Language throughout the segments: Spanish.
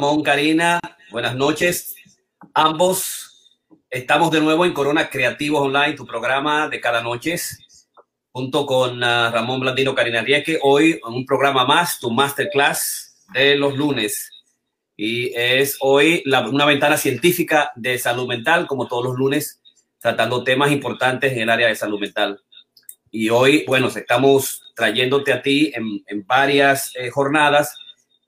Ramón, Karina, buenas noches. Ambos estamos de nuevo en Corona Creativos Online, tu programa de cada noche, junto con uh, Ramón Blandino, Karina Rieke. Hoy un programa más, tu masterclass de los lunes. Y es hoy una ventana científica de salud mental, como todos los lunes, tratando temas importantes en el área de salud mental. Y hoy, bueno, estamos trayéndote a ti en, en varias eh, jornadas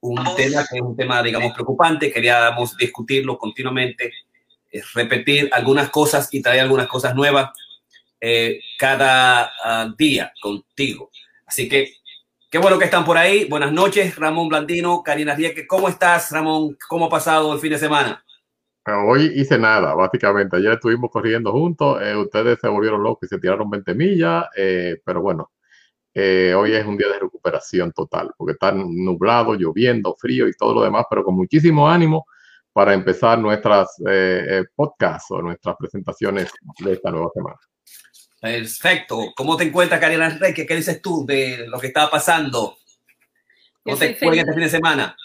un tema que es un tema, digamos, preocupante. Queríamos discutirlo continuamente, eh, repetir algunas cosas y traer algunas cosas nuevas eh, cada uh, día contigo. Así que qué bueno que están por ahí. Buenas noches, Ramón Blandino, Karina Rieke. ¿Cómo estás, Ramón? ¿Cómo ha pasado el fin de semana? Hoy hice nada, básicamente. Ayer estuvimos corriendo juntos. Eh, ustedes se volvieron locos y se tiraron 20 millas, eh, pero bueno, eh, hoy es un día de recuperación total, porque está nublado, lloviendo, frío y todo lo demás, pero con muchísimo ánimo para empezar nuestras eh, eh, podcasts o nuestras presentaciones de esta nueva semana. Perfecto. ¿Cómo te encuentras, Karina Enrique? ¿Qué dices tú de lo que estaba pasando? ¿Cómo te fue este fin de semana?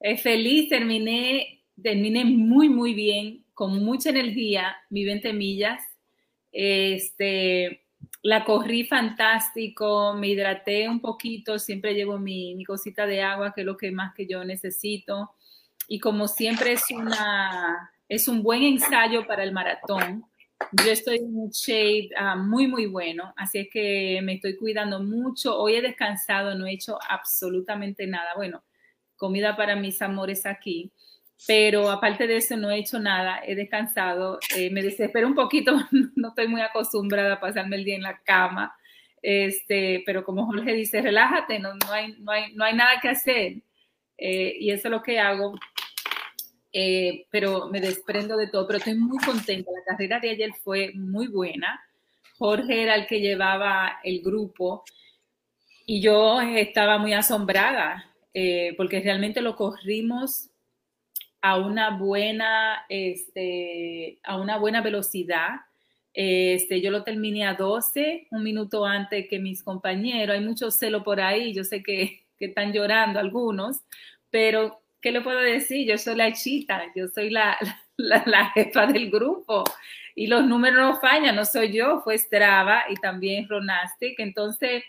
Es feliz, terminé, terminé muy, muy bien, con mucha energía, mi 20 millas. Este, la corrí fantástico, me hidraté un poquito, siempre llevo mi, mi, cosita de agua, que es lo que más que yo necesito. Y como siempre es, una, es un buen ensayo para el maratón. Yo estoy en un shape uh, muy, muy bueno, así es que me estoy cuidando mucho. Hoy he descansado, no he hecho absolutamente nada. Bueno, comida para mis amores aquí pero aparte de eso no he hecho nada, he descansado, eh, me desespero un poquito, no estoy muy acostumbrada a pasarme el día en la cama, este, pero como Jorge dice, relájate, no, no, hay, no, hay, no hay nada que hacer eh, y eso es lo que hago, eh, pero me desprendo de todo, pero estoy muy contenta, la carrera de ayer fue muy buena, Jorge era el que llevaba el grupo y yo estaba muy asombrada porque realmente lo corrimos a una buena, este, a una buena velocidad. Este, yo lo terminé a 12, un minuto antes que mis compañeros. Hay mucho celo por ahí, yo sé que, que están llorando algunos, pero ¿qué le puedo decir? Yo soy la chita, yo soy la, la, la, jefa del grupo y los números no fallan, no soy yo, fue Strava y también Ronastic. Entonces,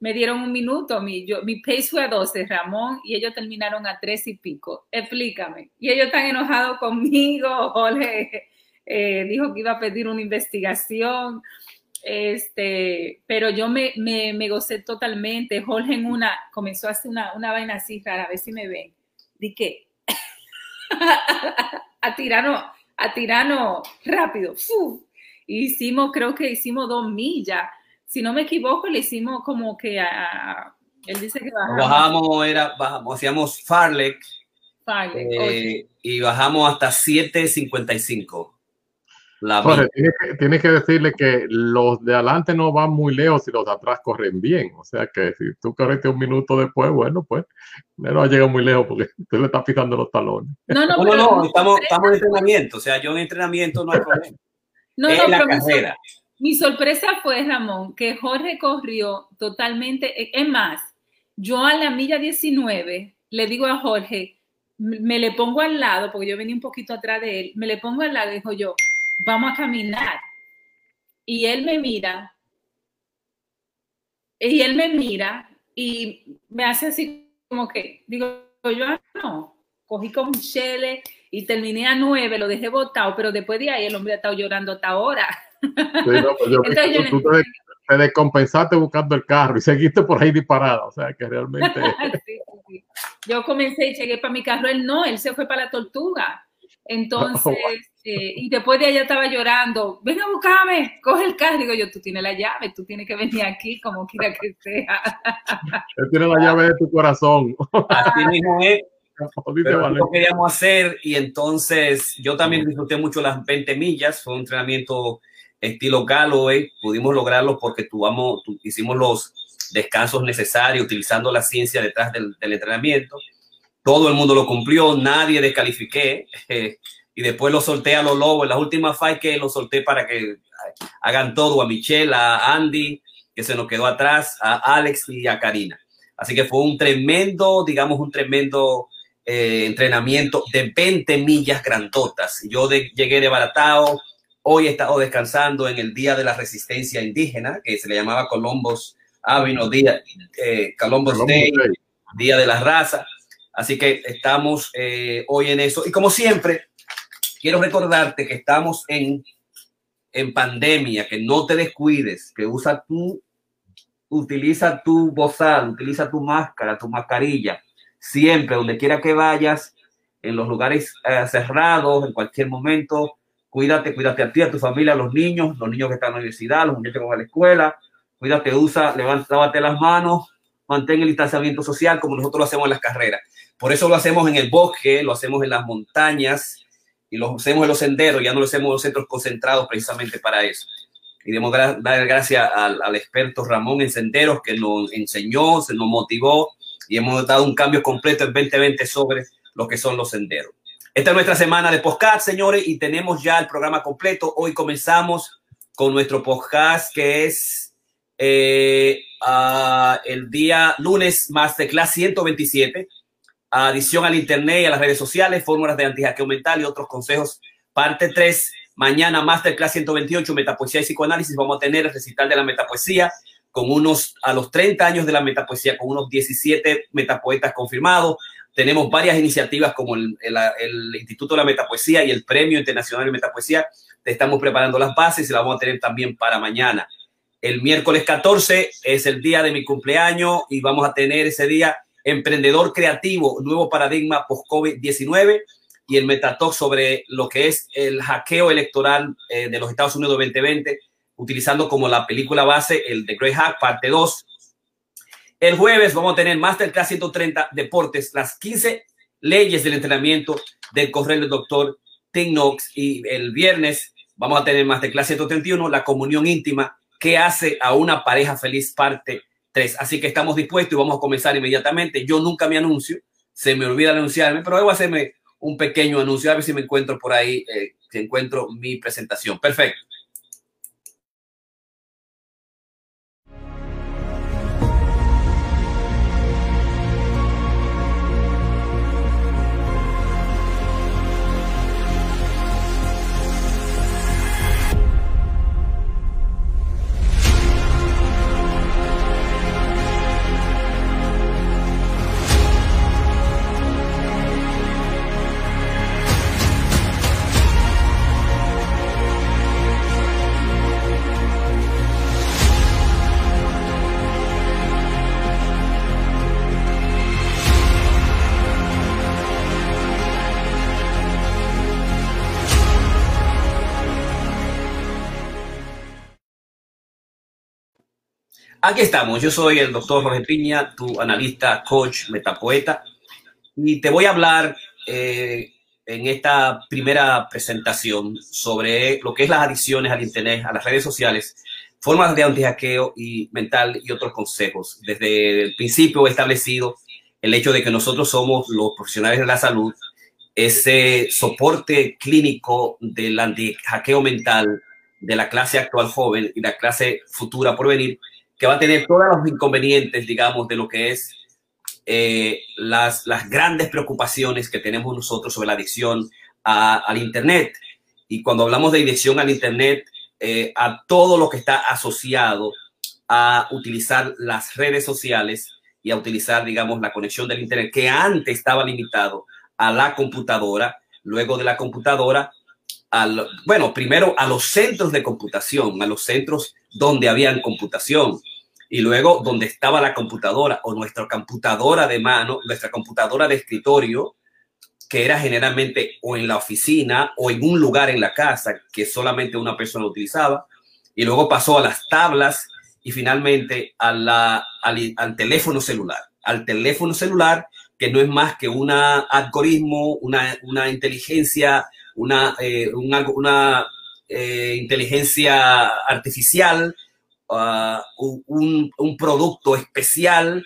me dieron un minuto, mi, yo, mi pace fue a 12, Ramón, y ellos terminaron a 3 y pico. Explícame. Y ellos están enojados conmigo, Jorge eh, dijo que iba a pedir una investigación, este, pero yo me, me, me, gocé totalmente. Jorge en una, comenzó a hacer una, una vaina así rara, a ver si me ven. Di que, a tirano, a tirano rápido. ¡Fu! Hicimos, creo que hicimos dos millas si no me equivoco, le hicimos como que a, él dice que bajamos. Bajamos, era, bajamos, hacíamos Farlek. Farlek eh, y bajamos hasta 7.55. Jorge, tienes que, tiene que, decirle que los de adelante no van muy lejos y los de atrás corren bien. O sea que si tú correte un minuto después, bueno, pues no ha llegado muy lejos porque tú le estás pisando los talones. No, no, no, no estamos, estamos, en entrenamiento. O sea, yo en entrenamiento no hay problema. No, no, la carrera. Mi sorpresa fue, Ramón, que Jorge corrió totalmente. Es más, yo a la milla 19 le digo a Jorge, me le pongo al lado, porque yo venía un poquito atrás de él, me le pongo al lado y dijo yo, vamos a caminar. Y él me mira, y él me mira y me hace así como que, digo yo, ah, no, cogí con Michelle y terminé a nueve, lo dejé botado, pero después de ahí el hombre ha estado llorando hasta ahora. No, pues yo, Entonces, tú, yo tú te, te, descompensaste buscando el carro y seguiste por ahí disparada, o sea que realmente... sí, sí, yo comencé y llegué para mi carro, él no, él se fue para la tortuga. Entonces, oh, wow. eh, y después de allá estaba llorando, ven a buscarme, coge el carro. Digo yo, tú tienes la llave, tú tienes que venir aquí como quiera que sea. Él tiene la llave de tu corazón. Así mismo es. Pero lo queríamos hacer y entonces yo también disfruté mucho las 20 millas, fue un entrenamiento estilo Galloway, pudimos lograrlo porque tuvamos, tu, hicimos los descansos necesarios utilizando la ciencia detrás del, entrenamiento. Todo el mundo lo cumplió, nadie descalifiqué. Eh, y después lo solté a los lobos. En las últimas fight que lo solté para que hagan todo, a Michelle, a Andy, que se nos quedó atrás, a Alex y a Karina. Así que fue un tremendo, digamos, un tremendo eh, entrenamiento de 20 millas grandotas. Yo llegué de Baratao, hoy he estado descansando en el Día de la Resistencia Indígena, que se le llamaba Columbus Avenue, Día, eh, Columbus, Day, Día de la Raza. Así que estamos eh, hoy en eso. Y como siempre, quiero recordarte que estamos en, en pandemia, que no te descuides, que usa tu, utiliza tu bozal, utiliza tu máscara, tu mascarilla siempre, donde quiera que vayas, en los lugares eh, cerrados, en cualquier momento, cuídate, cuídate a ti, a tu familia, a los niños, los niños que están en la universidad, los niños que van a la escuela, cuídate, usa, levántate las manos, mantén el distanciamiento social como nosotros lo hacemos en las carreras. Por eso lo hacemos en el bosque, lo hacemos en las montañas y lo hacemos en los senderos, ya no lo hacemos en los centros concentrados precisamente para eso. Y debemos dar gracias al, al experto Ramón en senderos que nos enseñó, se nos motivó y hemos dado un cambio completo en 2020 sobre lo que son los senderos. Esta es nuestra semana de podcast, señores, y tenemos ya el programa completo. Hoy comenzamos con nuestro podcast que es eh, el día lunes Masterclass 127, adición al internet y a las redes sociales, fórmulas de antijaqueo mental y otros consejos. Parte 3, mañana Masterclass 128, Metapoesía y Psicoanálisis. Vamos a tener el recital de la metapoesía con unos, a los 30 años de la metapoesía, con unos 17 metapoetas confirmados. Tenemos varias iniciativas como el, Instituto de la Metapoesía y el Premio Internacional de Metapoesía. Te estamos preparando las bases y las vamos a tener también para mañana. El miércoles 14 es el día de mi cumpleaños y vamos a tener ese día Emprendedor Creativo, nuevo paradigma post-COVID-19 y el Metatalk sobre lo que es el hackeo electoral eh, de los Estados Unidos 2020 utilizando como la película base el The Great Hack, parte 2. El jueves vamos a tener Masterclass 130 Deportes, las 15 leyes del entrenamiento del correo del doctor Tim Knox. Y el viernes vamos a tener Masterclass 131, la comunión íntima que hace a una pareja feliz, parte 3. Así que estamos dispuestos y vamos a comenzar inmediatamente. Yo nunca me anuncio, se me olvida anunciarme, pero a hacerme un pequeño anuncio, a ver si me encuentro por ahí, eh, si encuentro mi presentación. Perfecto. Aquí estamos, yo soy el doctor Jorge Piña, tu analista, coach, metapoeta, y te voy a hablar eh, en esta primera presentación sobre lo que es las adicciones al Internet, a las redes sociales, formas de antihackeo y mental y otros consejos. Desde el principio he establecido el hecho de que nosotros somos los profesionales de la salud, ese soporte clínico del antihackeo mental de la clase actual joven y la clase futura por venir, que va a tener todos los inconvenientes, digamos, de lo que es eh, las, las grandes preocupaciones que tenemos nosotros sobre la adicción al Internet. Y cuando hablamos de adicción al Internet, eh, a todo lo que está asociado a utilizar las redes sociales y a utilizar, digamos, la conexión del Internet, que antes estaba limitado a la computadora, luego de la computadora, al, bueno, primero a los centros de computación, a los centros donde habían computación. Y luego donde estaba la computadora o nuestra computadora de mano, nuestra computadora de escritorio, que era generalmente o en la oficina o en un lugar en la casa que solamente una persona utilizaba, y luego pasó a las tablas y finalmente a la, al, teléfono celular, al teléfono celular que no es más que un algoritmo, una, una inteligencia, una, eh, una, eh, inteligencia artificial un, un, producto especial,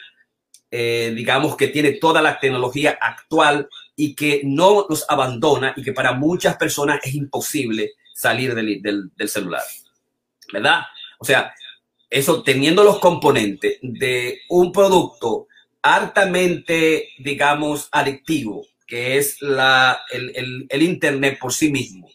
eh, digamos, que tiene toda la tecnología actual y que no nos abandona y que para muchas personas es imposible salir del, del, del celular. ¿Verdad? O sea, eso teniendo los componentes de un producto hartamente, digamos, adictivo, que es la, el, el, Internet por sí mismo.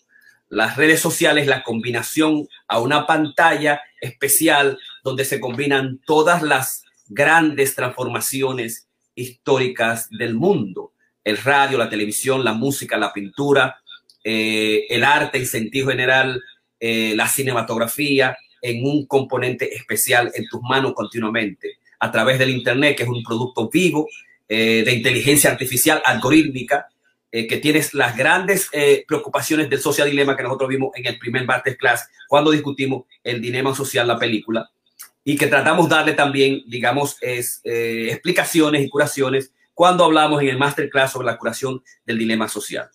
Las redes sociales, la combinación a una pantalla especial donde se combinan todas las grandes transformaciones históricas del mundo. El radio, la televisión, la música, la pintura, eh, el arte en sentido general, eh, la cinematografía, en un componente especial en tus manos continuamente a través del Internet, que es un producto vivo eh, de inteligencia artificial algorítmica, eh, que tienes las grandes eh, preocupaciones del social dilema que nosotros vimos en el primer Class cuando discutimos el dilema social, la película, y que tratamos darle también, digamos, es, explicaciones y curaciones cuando hablamos en el masterclass sobre la curación del dilema social.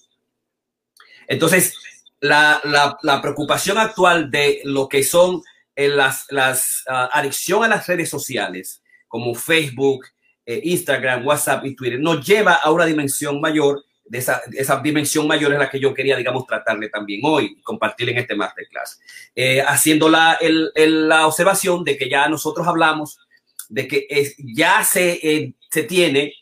Entonces, la, preocupación actual de lo que son las, las uh, adicción a las redes sociales como Facebook, eh, Instagram, WhatsApp y Twitter, nos lleva a una dimensión mayor. De esa, esa dimensión mayor es la que yo quería, digamos, tratarle también hoy, compartir en este masterclass. Eh, haciendo la, el, la observación de que ya nosotros hablamos de que es, ya se, eh, se tiene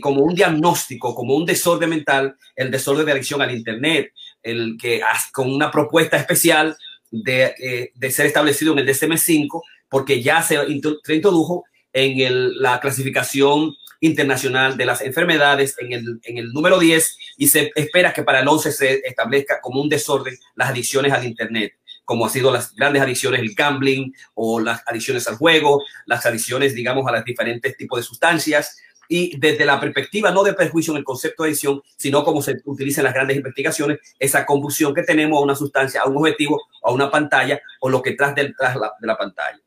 como un diagnóstico, como un desorden mental, el desorden de adicción al Internet, el que con una propuesta especial de, eh, de ser establecido en el DSM-5, porque ya se introdujo en la clasificación internacional de las enfermedades en el, en el número 10 y se espera que para el 11 se establezca como un desorden las adicciones al Internet, como han sido las grandes adicciones, el gambling o las adicciones al juego, las adicciones, digamos, a los diferentes tipos de sustancias. Y desde la perspectiva no de perjuicio en el concepto de adicción, sino como se utiliza en las grandes investigaciones, esa confusión que tenemos a una sustancia, a un objetivo, a una pantalla o lo que tras de la pantalla.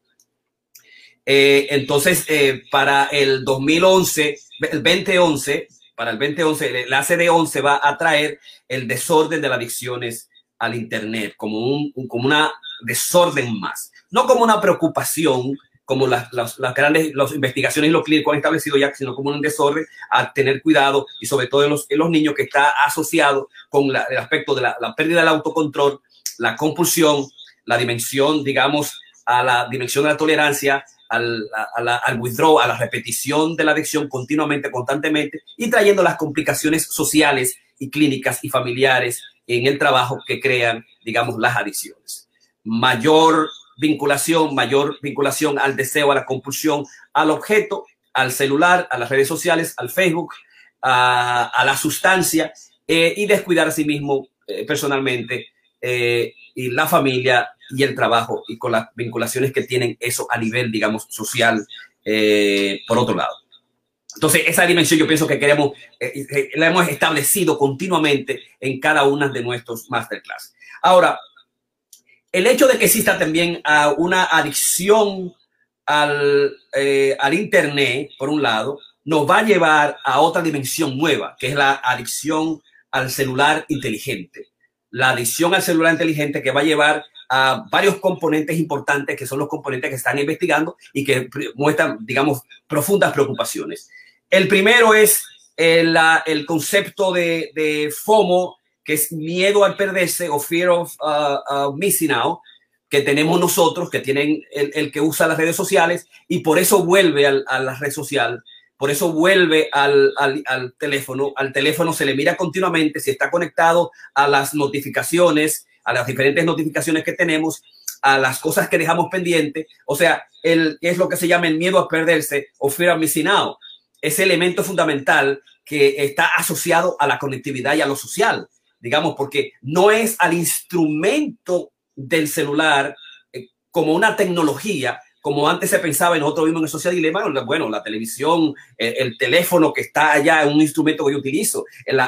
Eh, entonces, eh, para el 2011, el 2011, para el 2011, la CD11 va a traer el desorden de las adicciones al Internet como un, como una desorden más, no como una preocupación como las, las, grandes las investigaciones y los clínicos han establecido ya, sino como un desorden a tener cuidado y sobre todo en los, los niños que está asociado con el aspecto de la, la pérdida del autocontrol, la compulsión, la dimensión, digamos, a la dimensión de la tolerancia, al, al withdraw, a la repetición de la adicción continuamente, constantemente y trayendo las complicaciones sociales y clínicas y familiares en el trabajo que crean, digamos, las adicciones. Mayor vinculación, mayor vinculación al deseo, a la compulsión, al objeto, al celular, a las redes sociales, al Facebook, a, la sustancia eh, y descuidar a sí mismo eh, personalmente eh, y la familia y el trabajo y con las vinculaciones que tienen eso a nivel, digamos, social, eh, por otro lado. Entonces, esa dimensión yo pienso que queremos, eh, eh, la hemos establecido continuamente en cada una de nuestros masterclass. Ahora, el hecho de que exista también uh, una adicción al, al Internet, por un lado, nos va a llevar a otra dimensión nueva, que es la adicción al celular inteligente. La adicción al celular inteligente que va a llevar varios componentes importantes que son los componentes que están investigando y que muestran, digamos, profundas preocupaciones. El primero es el, el concepto de, FOMO, que es miedo al perderse o fear of uh, uh, missing out, que tenemos nosotros, que tienen el, que usa las redes sociales y por eso vuelve a la red social, por eso vuelve al, al teléfono. Al teléfono se le mira continuamente si está conectado a las notificaciones, a las diferentes notificaciones que tenemos, a las cosas que dejamos pendientes. O sea, el, es lo que se llama el miedo a perderse o fear of missing out. Ese elemento fundamental que está asociado a la conectividad y a lo social, digamos, porque no es al instrumento del celular eh, como una tecnología, como antes se pensaba, y nosotros vimos en el social dilema, bueno, la televisión, el, el teléfono que está allá es un instrumento que yo utilizo, el,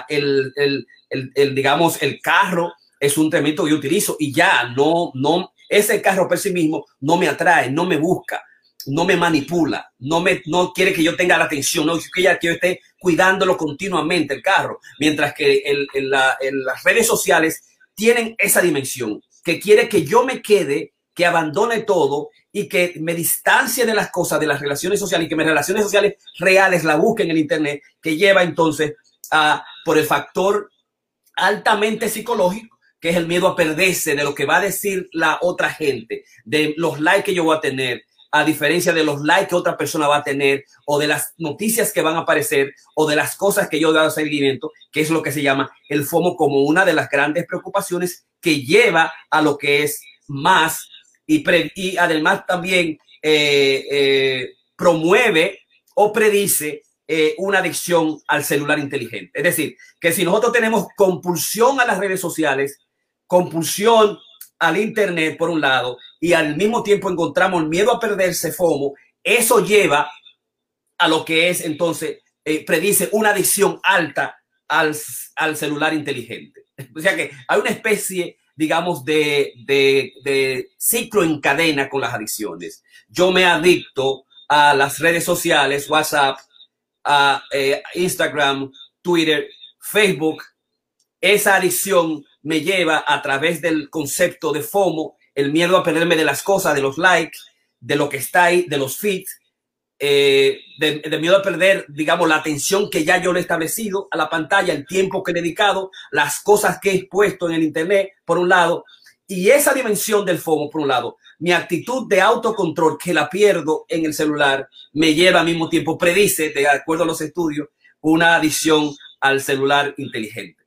el, el, digamos, el carro es un tremendo que yo utilizo y ya no, no, ese carro por sí mismo no me atrae, no me busca, no me manipula, no me, no quiere que yo tenga la atención, no quiere que yo esté cuidándolo continuamente el carro, mientras que en las redes sociales tienen esa dimensión, que quiere que yo me quede, que abandone todo y que me distancie de las cosas, de las relaciones sociales y que mis relaciones sociales reales la busquen en el Internet, que lleva entonces a, por el factor altamente psicológico, que es el miedo a perderse de lo que va a decir la otra gente, de los likes que yo voy a tener, a diferencia de los likes que otra persona va a tener o de las noticias que van a aparecer o de las cosas que yo he dado seguimiento, que es lo que se llama el FOMO como una de las grandes preocupaciones que lleva a lo que es más y, además también eh, eh, promueve o predice eh, una adicción al celular inteligente. Es decir, que si nosotros tenemos compulsión a las redes sociales, compulsión al Internet por un lado y al mismo tiempo encontramos miedo a perderse FOMO, eso lleva a lo que es entonces, eh, predice una adicción alta al, al, celular inteligente. O sea que hay una especie, digamos, de, de, de ciclo en cadena con las adicciones. Yo me adicto a las redes sociales, WhatsApp, a eh, Instagram, Twitter, Facebook, esa adicción me lleva a través del concepto de FOMO, el miedo a perderme de las cosas, de los likes, de lo que está ahí, de los feeds, eh, de, miedo a perder, digamos, la atención que ya yo le he establecido a la pantalla, el tiempo que he dedicado, las cosas que he puesto en el Internet, por un lado, y esa dimensión del FOMO, por un lado, mi actitud de autocontrol que la pierdo en el celular, me lleva al mismo tiempo, predice, de acuerdo a los estudios, una adicción al celular inteligente.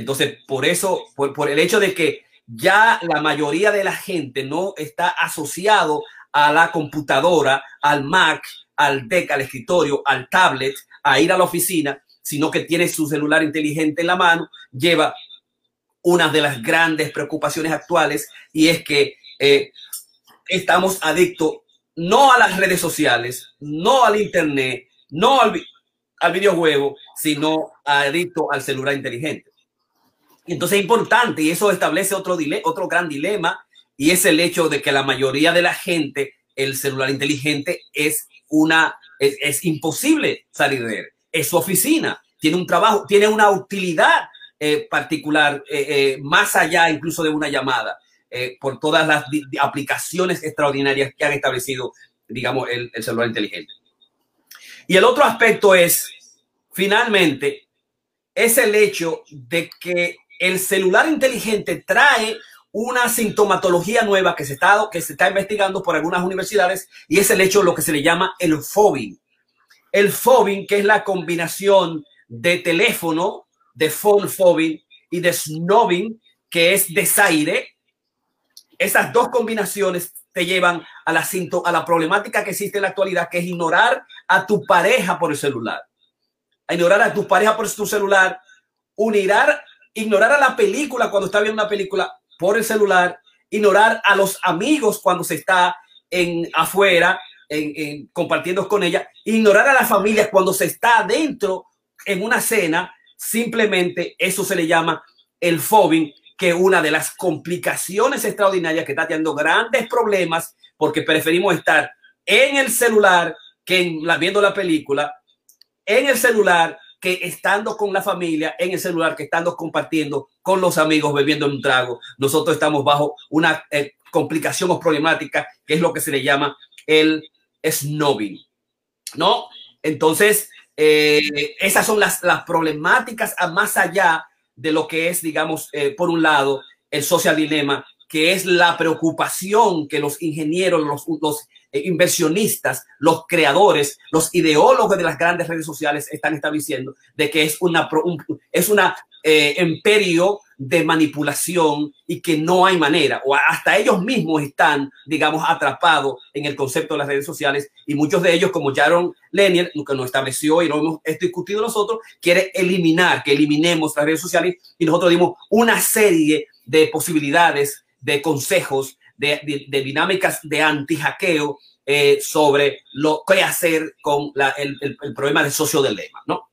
Entonces, por eso, por, el hecho de que ya la mayoría de la gente no está asociado a la computadora, al Mac, al deck, al escritorio, al tablet, a ir a la oficina, sino que tiene su celular inteligente en la mano, lleva una de las grandes preocupaciones actuales y es que eh, estamos adictos no a las redes sociales, no al internet, no al, al videojuego, sino adictos al celular inteligente. Entonces es importante y eso establece otro, otro gran dilema y es el hecho de que la mayoría de la gente, el celular inteligente es una, es, imposible salir de él. Es su oficina, tiene un trabajo, tiene una utilidad eh, particular, eh, eh, más allá incluso de una llamada, por todas las aplicaciones extraordinarias que han establecido, digamos, el celular inteligente. Y el otro aspecto es, finalmente, es el hecho de que el celular inteligente trae una sintomatología nueva que se está, investigando por algunas universidades y es el hecho de lo que se le llama el phobing. El phobing, que es la combinación de teléfono, de phone phobing y de snobbing, que es desaire. Esas dos combinaciones te llevan a la, a la problemática que existe en la actualidad, que es ignorar a tu pareja por el celular. A ignorar a tu pareja por tu celular, unirá ignorar a la película cuando está viendo una película por el celular, ignorar a los amigos cuando se está en afuera, en, compartiendo con ella, ignorar a la familia cuando se está dentro en una cena, simplemente eso se le llama el phobing, que una de las complicaciones extraordinarias que está teniendo grandes problemas porque preferimos estar en el celular que en la, viendo la película, en el celular que estando con la familia en el celular, que estando compartiendo con los amigos, bebiendo un trago, nosotros estamos bajo una eh, complicación o problemática que es lo que se le llama el snobbing. ¿No? Entonces, eh, esas son las, problemáticas a más allá de lo que es, digamos, eh, por un lado, el social dilema, que es la preocupación que los ingenieros, los, los inversionistas, los creadores, los ideólogos de las grandes redes sociales están estableciendo de que es una es una eh, imperio de manipulación y que no hay manera o hasta ellos mismos están digamos atrapados en el concepto de las redes sociales y muchos de ellos como Jaron Lanier que nos estableció y lo hemos discutido nosotros quiere eliminar que eliminemos las redes sociales y nosotros dimos una serie de posibilidades de consejos de, dinámicas de anti-hackeo eh, sobre lo que hacer con el, problema de socio del lema, ¿no?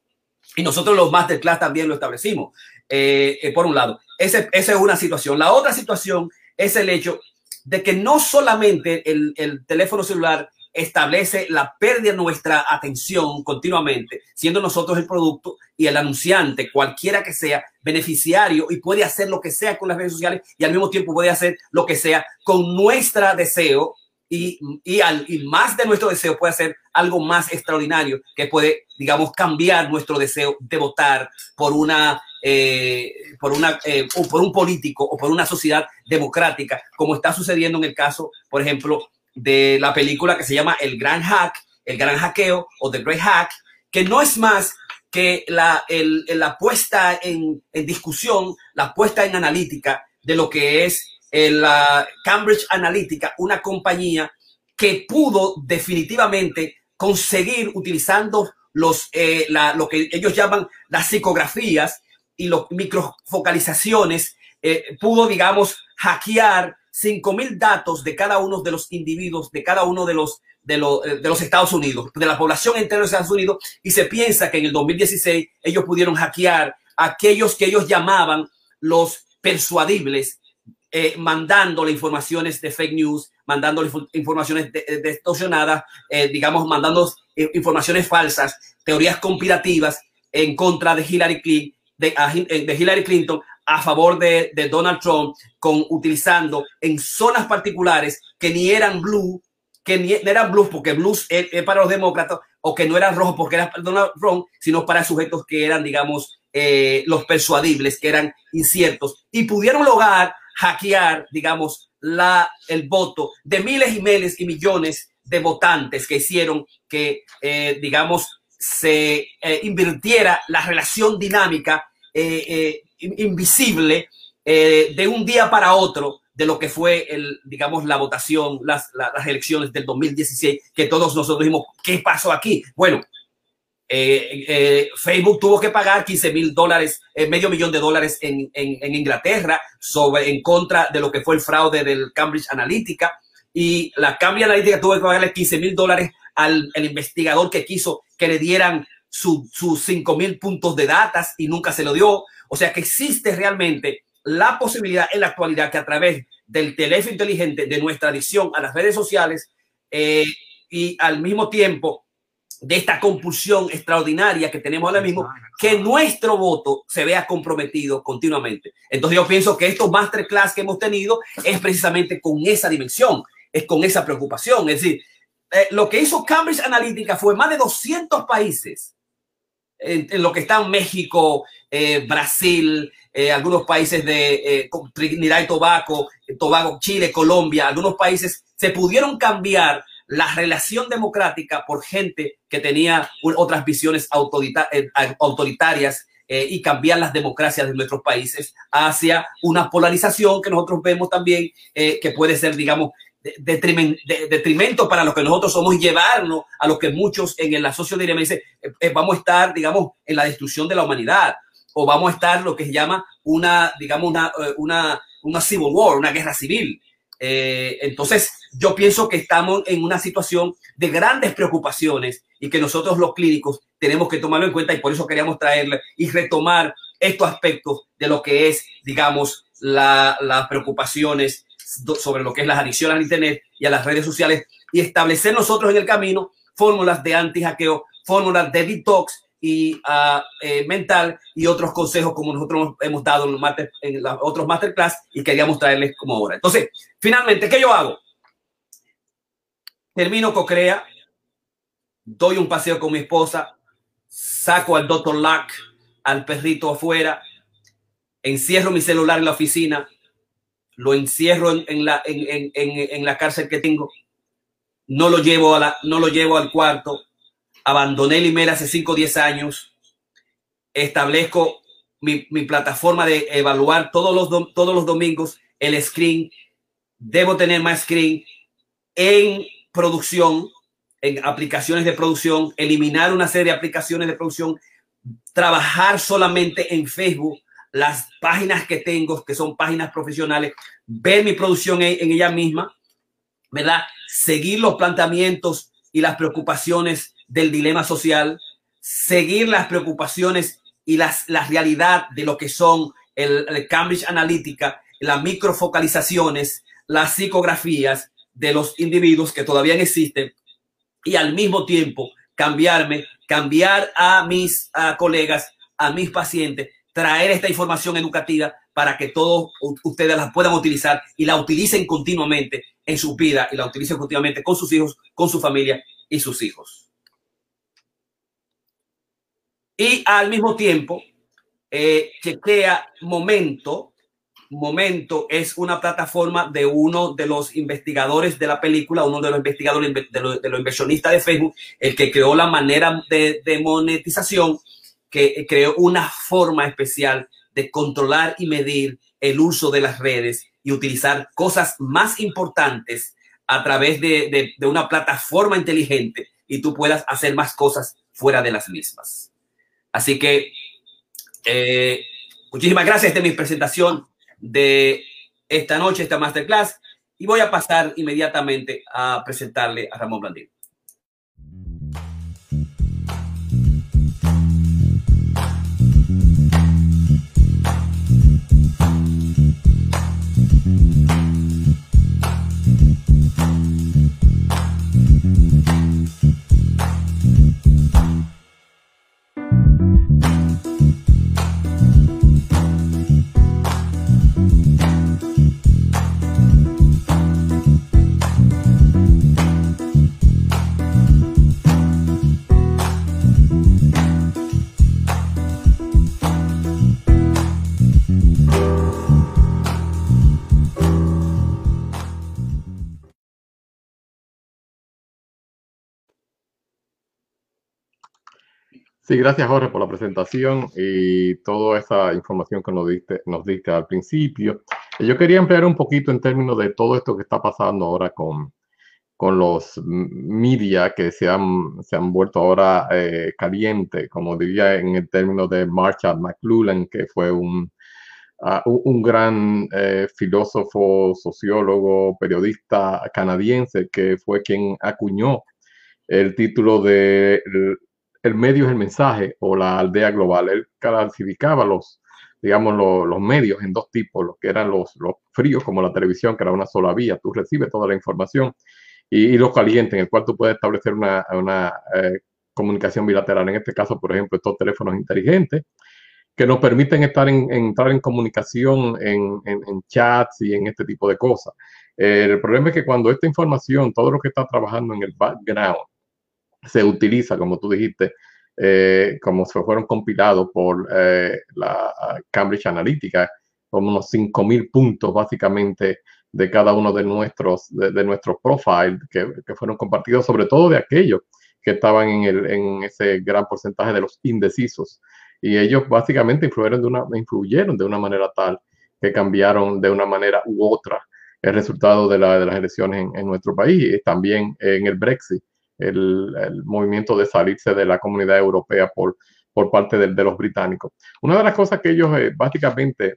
Y nosotros los masterclass también lo establecimos, eh, eh, por un lado. esa es una situación. La otra situación es el hecho de que no solamente el, el teléfono celular establece la pérdida de nuestra atención continuamente, siendo nosotros el producto y el anunciante, cualquiera que sea, beneficiario y puede hacer lo que sea con las redes sociales y al mismo tiempo puede hacer lo que sea con nuestro deseo y, y, al, y más de nuestro deseo puede hacer algo más extraordinario que puede, digamos, cambiar nuestro deseo de votar por una eh, por, una, eh, por un político o por una sociedad democrática, como está sucediendo en el caso, por ejemplo, de la película que se llama El Gran Hack, El Gran Hackeo o The Great Hack, que no es más que la, la puesta en, discusión, la puesta en analítica de lo que es la Cambridge Analytica, una compañía que pudo definitivamente conseguir utilizando los, eh, lo que ellos llaman las psicografías y las microfocalizaciones, eh, pudo, digamos, hackear 5.000 datos de cada uno de los individuos, de cada uno de los, de, los, eh, de los Estados Unidos, de la población entera de Estados Unidos, y se piensa que en el 2016 ellos pudieron hackear a aquellos que ellos llamaban los persuadibles, eh, mandándole informaciones de fake news, mandándole informaciones distorsionadas, eh, digamos, mandando eh, informaciones falsas, teorías conspirativas en contra de Hillary Clinton, de, Hillary Clinton a favor de, Donald Trump, con utilizando en zonas particulares que ni eran blue, que ni eran blues porque blues es, para los demócratas, o que no eran rojos porque era Donald Trump, sino para sujetos que eran, digamos, los persuadibles, que eran inciertos, y pudieron lograr hackear, digamos, la, el voto de miles y miles y millones de votantes que hicieron que, eh, digamos, se eh, invirtiera la relación dinámica eh, invisible de un día para otro de lo que fue, el, digamos, la votación, las, las elecciones del 2016, que todos nosotros dijimos, ¿qué pasó aquí? Bueno, eh, eh, Facebook tuvo que pagar 15 mil dólares, eh, medio millón de dólares en, en, Inglaterra sobre, en contra de lo que fue el fraude del Cambridge Analytica. Y la Cambridge Analytica tuvo que pagarle 15 mil dólares al investigador que quiso que le dieran sus 5 mil puntos de datas y nunca se lo dio. O sea que existe realmente la posibilidad en la actualidad que a través del teléfono inteligente, de nuestra adicción a las redes sociales y al mismo tiempo de esta compulsión extraordinaria que tenemos ahora mismo, que nuestro voto se vea comprometido continuamente. Entonces yo pienso que estos masterclass que hemos tenido es precisamente con esa dimensión, es con esa preocupación. Es decir, eh, lo que hizo Cambridge Analytica fue más de 200 países, en, lo que están México, eh, Brasil, eh, algunos países de Trinidad y Tobago, Tobago, Chile, Colombia, algunos países se pudieron cambiar la relación democrática por gente que tenía otras visiones eh, autoritarias eh, y cambiar las democracias de nuestros países hacia una polarización que nosotros vemos también eh, que puede ser, digamos, detrimento para lo que nosotros somos llevarnos a lo que muchos en la sociedad me dicen, vamos a estar, digamos, en la destrucción de la humanidad o vamos a estar lo que se llama una, digamos, una, una, una civil war, una guerra civil. entonces, yo pienso que estamos en una situación de grandes preocupaciones y que nosotros los clínicos tenemos que tomarlo en cuenta y por eso queríamos traerle y retomar estos aspectos de lo que es, digamos, las preocupaciones sobre lo que es las adicciones al Internet y a las redes sociales y establecer nosotros en el camino fórmulas de anti-hackeo, fórmulas de detox y uh, mental y otros consejos como nosotros hemos dado en, los, en los otros masterclass y queríamos traerles como ahora. Entonces, finalmente, ¿qué yo hago? Termino Cocrea, doy un paseo con mi esposa, saco al doctor Lack, al perrito afuera, encierro mi celular en la oficina, lo encierro en, la, en, la cárcel que tengo, no lo llevo, a la, no lo llevo al cuarto, abandoné email hace 5 o 10 años, establezco mi, mi, plataforma de evaluar todos los, todos los domingos el screen, debo tener más screen en producción, en aplicaciones de producción, eliminar una serie de aplicaciones de producción, trabajar solamente en Facebook, las páginas que tengo, que son páginas profesionales, ver mi producción en, ella misma, ¿verdad? Seguir los planteamientos y las preocupaciones del dilema social, seguir las preocupaciones y las, la realidad de lo que son el, el Cambridge Analytica, las microfocalizaciones, las psicografías, de los individuos que todavía existen y al mismo tiempo cambiarme, cambiar a mis colegas, a mis pacientes, traer esta información educativa para que todos ustedes la puedan utilizar y la utilicen continuamente en su vida y la utilicen continuamente con sus hijos, con su familia y sus hijos. Y al mismo tiempo, eh, chequea momento momento es una plataforma de uno de los investigadores de la película, uno de los investigadores de los, inversionistas de Facebook, el que creó la manera de, de monetización, que creó una forma especial de controlar y medir el uso de las redes y utilizar cosas más importantes a través de, de, una plataforma inteligente y tú puedas hacer más cosas fuera de las mismas. Así que eh, muchísimas gracias. Es mi presentación de esta noche, esta masterclass, y voy a pasar inmediatamente a presentarle a Ramón Blandín. Sí, gracias Jorge por la presentación y toda esa información que nos diste, nos diste al principio. Yo quería emplear un poquito en términos de todo esto que está pasando ahora con, con los media que se han, se han vuelto ahora eh, calientes, como diría en el término de Marshall McLuhan, que fue un, uh, un gran eh, filósofo, sociólogo, periodista canadiense, que fue quien acuñó el título de el medio es el mensaje o la aldea global. Él clasificaba los, digamos, los, medios en dos tipos, los que eran los, los, fríos, como la televisión, que era una sola vía, tú recibes toda la información, y, los calientes, en el cual tú puedes establecer una, una eh, comunicación bilateral. En este caso, por ejemplo, estos teléfonos inteligentes, que nos permiten estar en, entrar en comunicación, en, en, chats y en este tipo de cosas. el problema es que cuando esta información, todo lo que está trabajando en el background, se utiliza, como tú dijiste, eh, como se fueron compilados por eh, la Cambridge Analytica, como unos 5.000 puntos básicamente de cada uno de nuestros, de, nuestros profiles que, que, fueron compartidos, sobre todo de aquellos que estaban en, el, en ese gran porcentaje de los indecisos. Y ellos básicamente influyeron de una, influyeron de una manera tal que cambiaron de una manera u otra el resultado de las elecciones en, en nuestro país y también en el Brexit el, movimiento de salirse de la comunidad europea por, por parte de, los británicos. Una de las cosas que ellos eh, básicamente,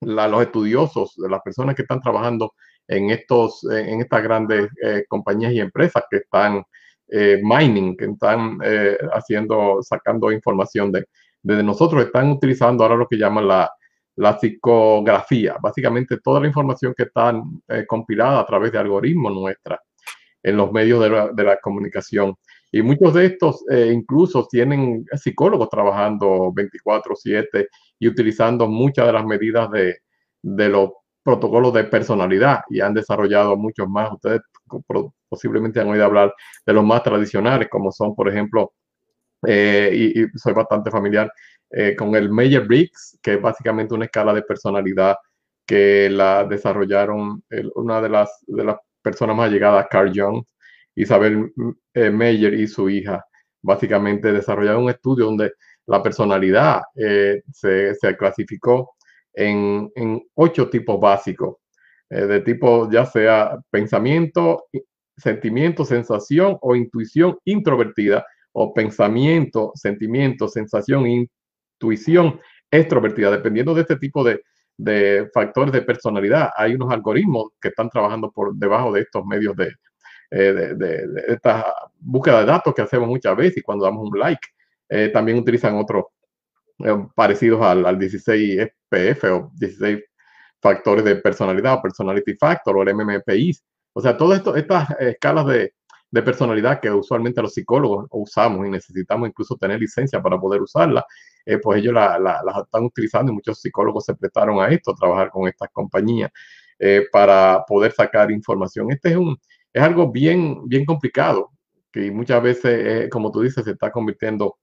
los estudiosos, las personas que están trabajando en, estos, en estas grandes eh, compañías y empresas que están eh, mining, que están haciendo, sacando información de, nosotros, están utilizando ahora lo que llaman la, la psicografía, básicamente toda la información que está compilada a través de algoritmos nuestra en los medios de la, comunicación. Y muchos de estos eh, incluso tienen psicólogos trabajando 24/7 y utilizando muchas de las medidas de, de, los protocolos de personalidad y han desarrollado muchos más. Ustedes posiblemente han oído hablar de los más tradicionales, como son, por ejemplo, eh, y, soy bastante familiar eh, con el Meyer Briggs, que es básicamente una escala de personalidad que la desarrollaron una de las, de las personas más llegadas, Carl Jung, Isabel eh, Meyer y su hija, básicamente desarrollaron un estudio donde la personalidad eh, se, se, clasificó en, en, ocho tipos básicos, eh, de tipo ya sea pensamiento, sentimiento, sensación o intuición introvertida, o pensamiento, sentimiento, sensación, intuición extrovertida, dependiendo de este tipo de, de factores de personalidad. Hay unos algoritmos que están trabajando por debajo de estos medios de, eh, de, búsqueda de datos que hacemos muchas veces y cuando damos un like. Eh, también utilizan otros eh, parecidos al, al 16 FPF o 16 factores de personalidad o personality factor o el MMPI. O sea, todas estas escalas de, de personalidad que usualmente los psicólogos usamos y necesitamos incluso tener licencia para poder usarla, eh, pues ellos las la, están utilizando y muchos psicólogos se prestaron a esto, a trabajar con estas compañías eh, para poder sacar información. Este es, un, es algo bien, bien complicado, que muchas veces, eh, como tú dices, se está convirtiendo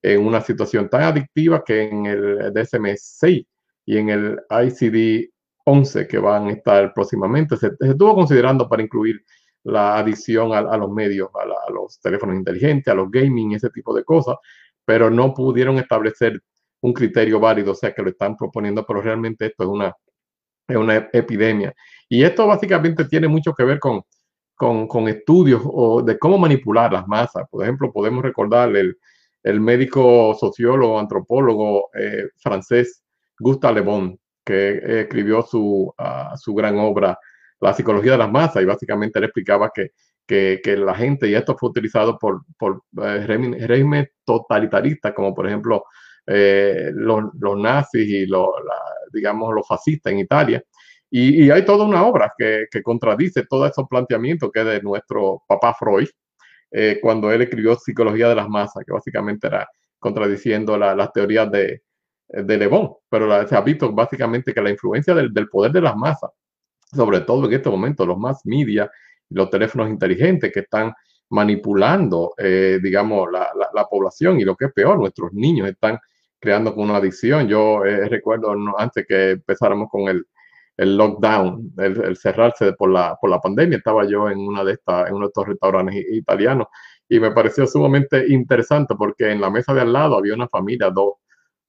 en una situación tan adictiva que en el DSM-6 y en el ICD 11 que van a estar próximamente. Se, estuvo considerando para incluir la adición a, los medios, a, los teléfonos inteligentes, a los gaming, ese tipo de cosas, pero no pudieron establecer un criterio válido, o sea que lo están proponiendo, pero realmente esto es una, es una epidemia. Y esto básicamente tiene mucho que ver con, con, estudios o de cómo manipular las masas. Por ejemplo, podemos recordar el, el médico, sociólogo, antropólogo eh, francés Gustave Le Bon, que escribió su, ah, su gran obra La psicología de las masas y básicamente le explicaba que, que, la gente, y esto fue utilizado por, por eh, regímenes como por ejemplo eh, los, nazis y los, digamos, los fascistas en Italia, y, hay toda una obra que, contradice todos esos planteamientos que es de nuestro papá Freud, eh, cuando él escribió Psicología de las Masas, que básicamente era contradiciendo las teorías de, de Le Bon. Pero se ha visto básicamente que la influencia del, del, poder de las masas, sobre todo en este momento, los más media, los teléfonos inteligentes que están manipulando, eh, digamos, la, la, la, población y lo que es peor, nuestros niños están creando con una adicción. Yo eh, recuerdo antes que empezáramos con el, el lockdown, el, cerrarse por la, por la pandemia. Estaba yo en una de estas, en uno de estos restaurantes italianos y me pareció sumamente interesante porque en la mesa de al lado había una familia, dos,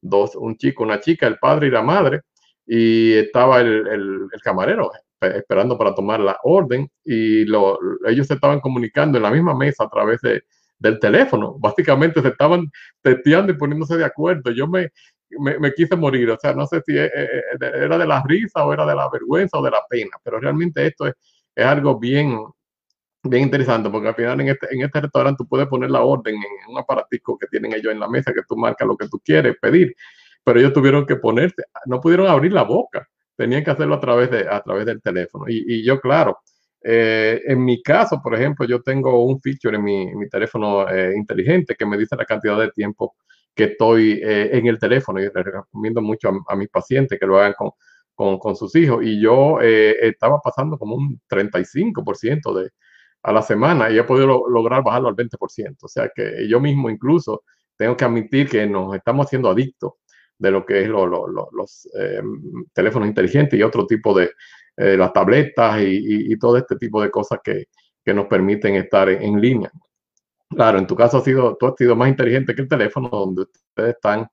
dos un chico, una chica, el padre y la madre, y estaba el, el camarero esperando para tomar la orden y lo, ellos se estaban comunicando en la misma mesa a través de, del teléfono. Básicamente se estaban testeando y poniéndose de acuerdo. Yo me, me, quise morir. O sea, no sé si e, e, e, era de la risa o era de la vergüenza o de la pena, pero realmente esto es, es algo bien, bien interesante, porque al final en este, en este restaurante tú puedes poner la orden en un aparatico que tienen ellos en la mesa, que tú marcas lo que tú quieres pedir, pero ellos tuvieron que ponerse, no pudieron abrir la boca, tenían que hacerlo a través, de, a través del teléfono. Y, y yo, claro, eh, en mi caso, por ejemplo, yo tengo un feature en mi, mi teléfono eh, inteligente que me dice la cantidad de tiempo que estoy eh, en el teléfono y les recomiendo mucho a, mis pacientes que lo hagan con, con, sus hijos. Y yo estaba pasando como un 35% de, a la semana y he podido lograr bajarlo al 20%. O sea que yo mismo incluso tengo que admitir que nos estamos haciendo adictos de lo que es lo, lo, los eh, teléfonos inteligentes y otro tipo de las tabletas y, y, todo este tipo de cosas que, que nos permiten estar en, línea. Claro, en tu caso ha sido, tú has sido más inteligente que el teléfono, donde ustedes están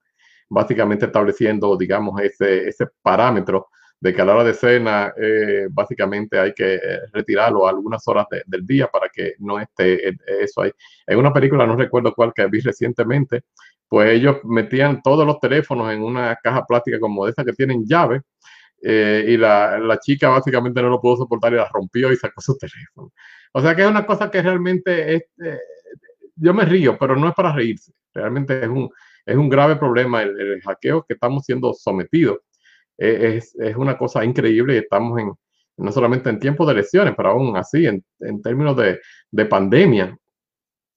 básicamente estableciendo, digamos, ese, ese parámetro de que a la hora de cena, eh, básicamente hay que eh, retirarlo a algunas horas del día para que no esté eh, eso ahí. En una película, no recuerdo cuál que vi recientemente, pues ellos metían todos los teléfonos en una caja plástica como esa que tienen llave, y la, la, chica básicamente no lo pudo soportar y la rompió y sacó su teléfono. O sea que es una cosa que realmente es, yo me río, pero no es para reírse. Realmente es un, es un grave problema el, hackeo que estamos siendo sometidos. E, es, es, una cosa increíble y estamos en, no solamente en tiempos de elecciones, pero aún así, en, en términos de, de, pandemia,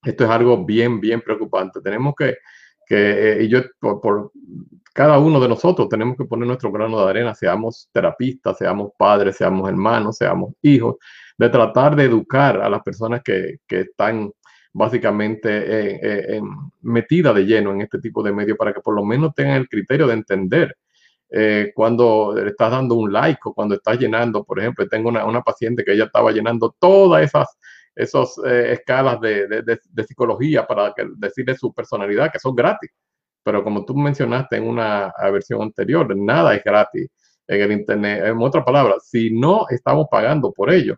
esto es algo bien, bien preocupante. Tenemos que, que eh, y yo, por, cada uno de nosotros, tenemos que poner nuestro grano de arena, seamos terapistas, seamos padres, seamos hermanos, seamos hijos, de tratar de educar a las personas que, que están básicamente eh, eh, metida de lleno en este tipo de medios para que por lo menos tengan el criterio de entender eh, cuando estás dando un like o cuando estás llenando, por ejemplo, tengo una, una paciente que ella estaba llenando todas esas esos, escalas de, de, de, psicología para que, decirle su personalidad, que son gratis. Pero como tú mencionaste en una versión anterior, nada es gratis en el Internet. En otras palabras, si no estamos pagando por ello,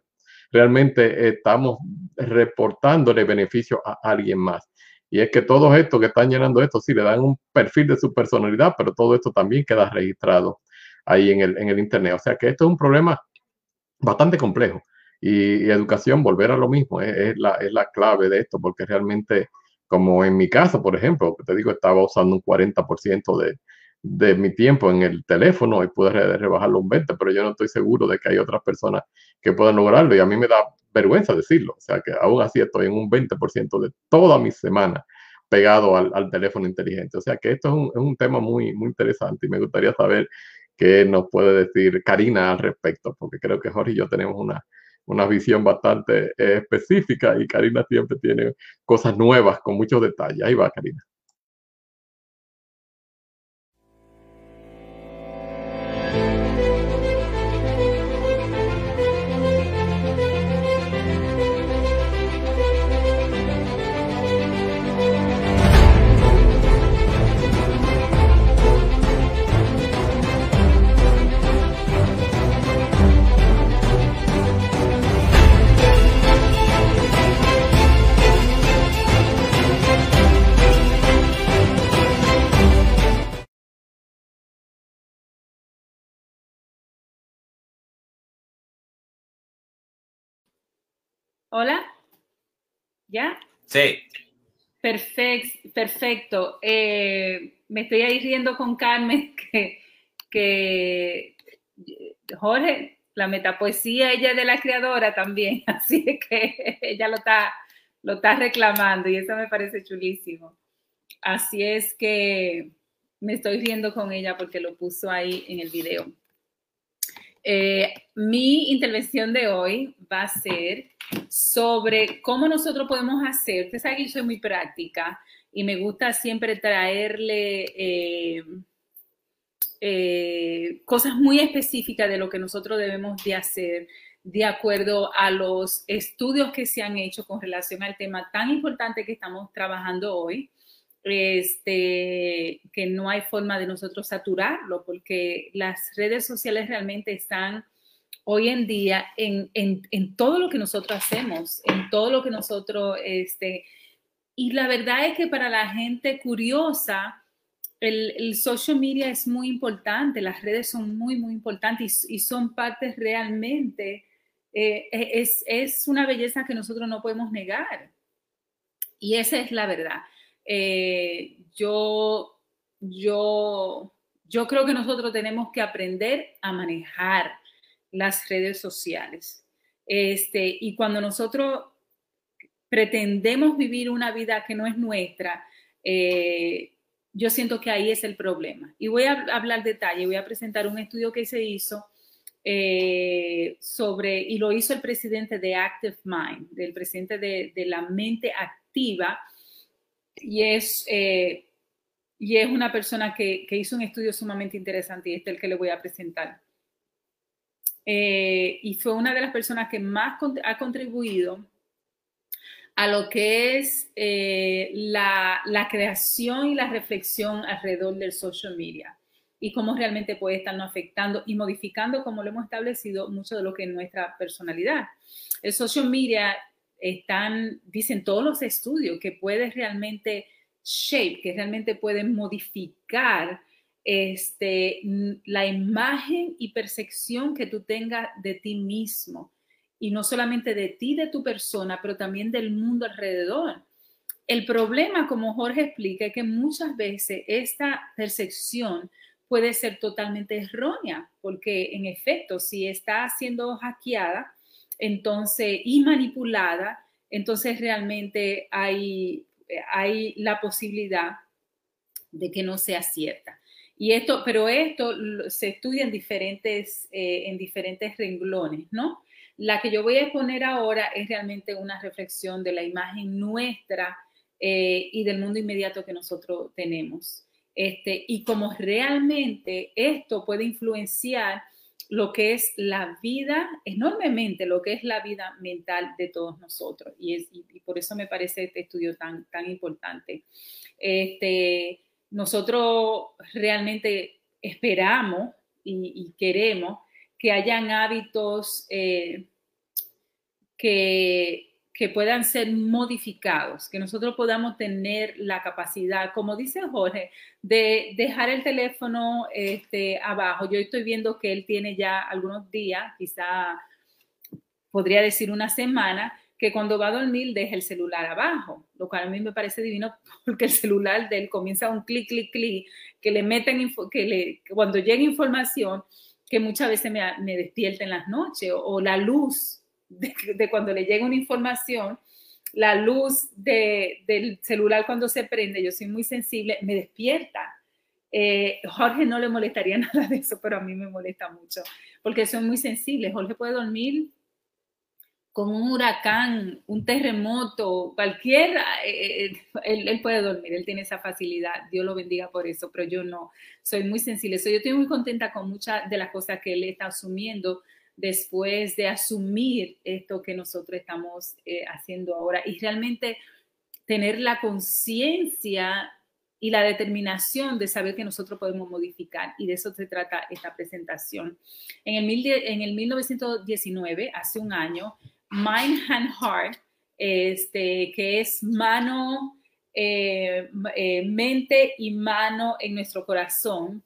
realmente estamos reportándole beneficio a alguien más. Y es que todos estos que están llenando esto, sí le dan un perfil de su personalidad, pero todo esto también queda registrado ahí en el, en el Internet. O sea que esto es un problema bastante complejo. Y, educación, volver a lo mismo, es, la, es la clave de esto, porque realmente, como en mi caso, por ejemplo, te digo, estaba usando un 40% de, de mi tiempo en el teléfono y pude rebajarlo un 20, pero yo no estoy seguro de que hay otras personas que puedan lograrlo y a mí me da vergüenza decirlo, o sea que aún así estoy en un 20% de toda mi semana pegado al, al, teléfono inteligente, o sea que esto es un, es un, tema muy, muy interesante y me gustaría saber qué nos puede decir Karina al respecto, porque creo que Jorge y yo tenemos una, una visión bastante eh, específica y Karina siempre tiene cosas nuevas con muchos detalles. Ahí va, Karina. Hola. ¿Ya? Sí. Perfecto. perfecto. Eh, me estoy ahí riendo con Carmen que, que Jorge, la metapoesía, ella es de la creadora también, así que ella lo está, lo está reclamando y eso me parece chulísimo. Así es que me estoy riendo con ella porque lo puso ahí en el video. Eh, mi intervención de hoy va a ser sobre cómo nosotros podemos hacer, usted sabe que yo soy muy práctica y me gusta siempre traerle eh, eh, cosas muy específicas de lo que nosotros debemos de hacer de acuerdo a los estudios que se han hecho con relación al tema tan importante que estamos trabajando hoy, este, que no hay forma de nosotros saturarlo, porque las redes sociales realmente están hoy en día en, en, todo lo que nosotros hacemos, en todo lo que nosotros, este, y la verdad es que para la gente curiosa, el, social media es muy importante, las redes son muy, muy importantes y, son partes realmente, eh, e, es, es una belleza que nosotros no podemos negar. Y esa es la verdad. Eh, yo, yo, yo creo que nosotros tenemos que aprender a manejar las redes sociales. Este, y cuando nosotros pretendemos vivir una vida que no es nuestra, eh, yo siento que ahí es el problema. Y voy a hablar detalle, voy a presentar un estudio que se hizo eh, sobre, y lo hizo el presidente de Active Mind, del presidente de, de la mente activa, y es, eh, y es una persona que, que, hizo un estudio sumamente interesante y este es el que le voy a presentar. Eh, y fue una de las personas que más ha contribuido a lo que es eh, la, la, creación y la reflexión alrededor del social media y cómo realmente puede estarnos afectando y modificando, como lo hemos establecido, mucho de lo que es nuestra personalidad. El social media están, dicen todos los estudios, que puede realmente shape, que realmente puede modificar este, la imagen y percepción que tú tengas de ti mismo. Y no solamente de ti, de tu persona, pero también del mundo alrededor. El problema, como Jorge explica, es que muchas veces esta percepción puede ser totalmente errónea, porque en efecto, si está siendo hackeada, entonces, y manipulada, entonces realmente hay, la posibilidad de que no sea cierta. Y esto, pero esto se estudia en diferentes, eh, en diferentes renglones, ¿no? La que yo voy a exponer ahora es realmente una reflexión de la imagen nuestra eh, y del mundo inmediato que nosotros tenemos. Este, y cómo realmente esto puede influenciar lo que es la vida, enormemente lo que es la vida mental de todos nosotros. Y, es, y, por eso me parece este estudio tan, tan importante. Este, nosotros realmente esperamos y, queremos que hayan hábitos eh, que, que puedan ser modificados, que nosotros podamos tener la capacidad, como dice Jorge, de dejar el teléfono este, abajo. Yo estoy viendo que él tiene ya algunos días, quizá podría decir una semana, que cuando va a dormir deja el celular abajo, lo cual a mí me parece divino porque el celular de él comienza un clic, clic, clic, que le meten, que le, cuando llega información, que muchas veces me, me despierta en las noches, o la luz de, cuando le llega una información, la luz del celular cuando se prende, yo soy muy sensible, me despierta. Eh, Jorge no le molestaría nada de eso, pero a mí me molesta mucho, porque soy muy sensible. Jorge puede dormir con un huracán, un terremoto, cualquier, eh, eh, él, él, puede dormir, él tiene esa facilidad, Dios lo bendiga por eso, pero yo no, soy muy sensible. yo estoy muy contenta con muchas de las cosas que él está asumiendo, después de asumir esto que nosotros estamos eh, haciendo ahora y realmente tener la conciencia y la determinación de saber que nosotros podemos modificar. Y de eso se trata esta presentación. En el, en el 1919, hace un año, Mind and Heart, este, que es mano, eh, eh, mente y mano en nuestro corazón,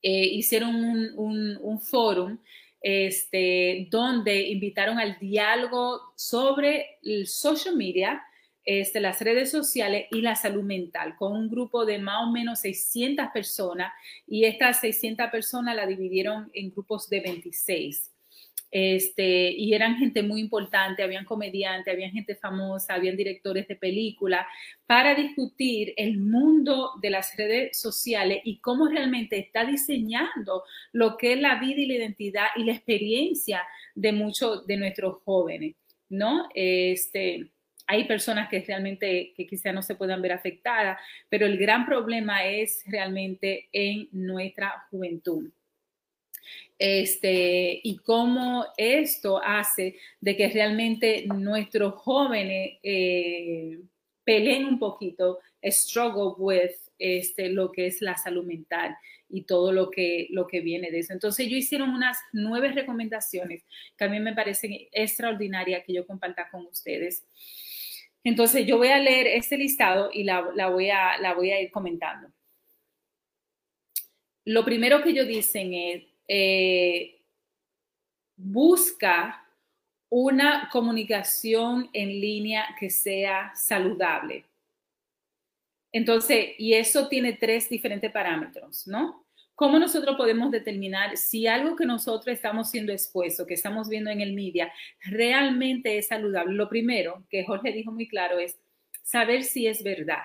hicieron un, un, un fórum este, donde invitaron al diálogo sobre el social media, este, las redes sociales y la salud mental, con un grupo de más o menos 600 personas y estas 600 personas la dividieron en grupos de 26. Este, y eran gente muy importante, habían comediantes, habían gente famosa, habían directores de película, para discutir el mundo de las redes sociales y cómo realmente está diseñando lo que es la vida y la identidad y la experiencia de muchos de nuestros jóvenes, ¿no? Este, hay personas que realmente que quizá no se puedan ver afectadas, pero el gran problema es realmente en nuestra juventud este, y cómo esto hace de que realmente nuestros jóvenes eh, peleen un poquito, struggle with este, lo que es la salud mental y todo lo que, lo que viene de eso. Entonces, yo hicieron unas nueve recomendaciones que a mí me parecen extraordinarias que yo comparta con ustedes. Entonces, yo voy a leer este listado y la, la, voy, a, la voy a ir comentando. Lo primero que ellos dicen es, eh, busca una comunicación en línea que sea saludable. Entonces, y eso tiene tres diferentes parámetros, ¿no? ¿Cómo nosotros podemos determinar si algo que nosotros estamos siendo expuesto, que estamos viendo en el media, realmente es saludable? Lo primero que Jorge dijo muy claro es saber si es verdad.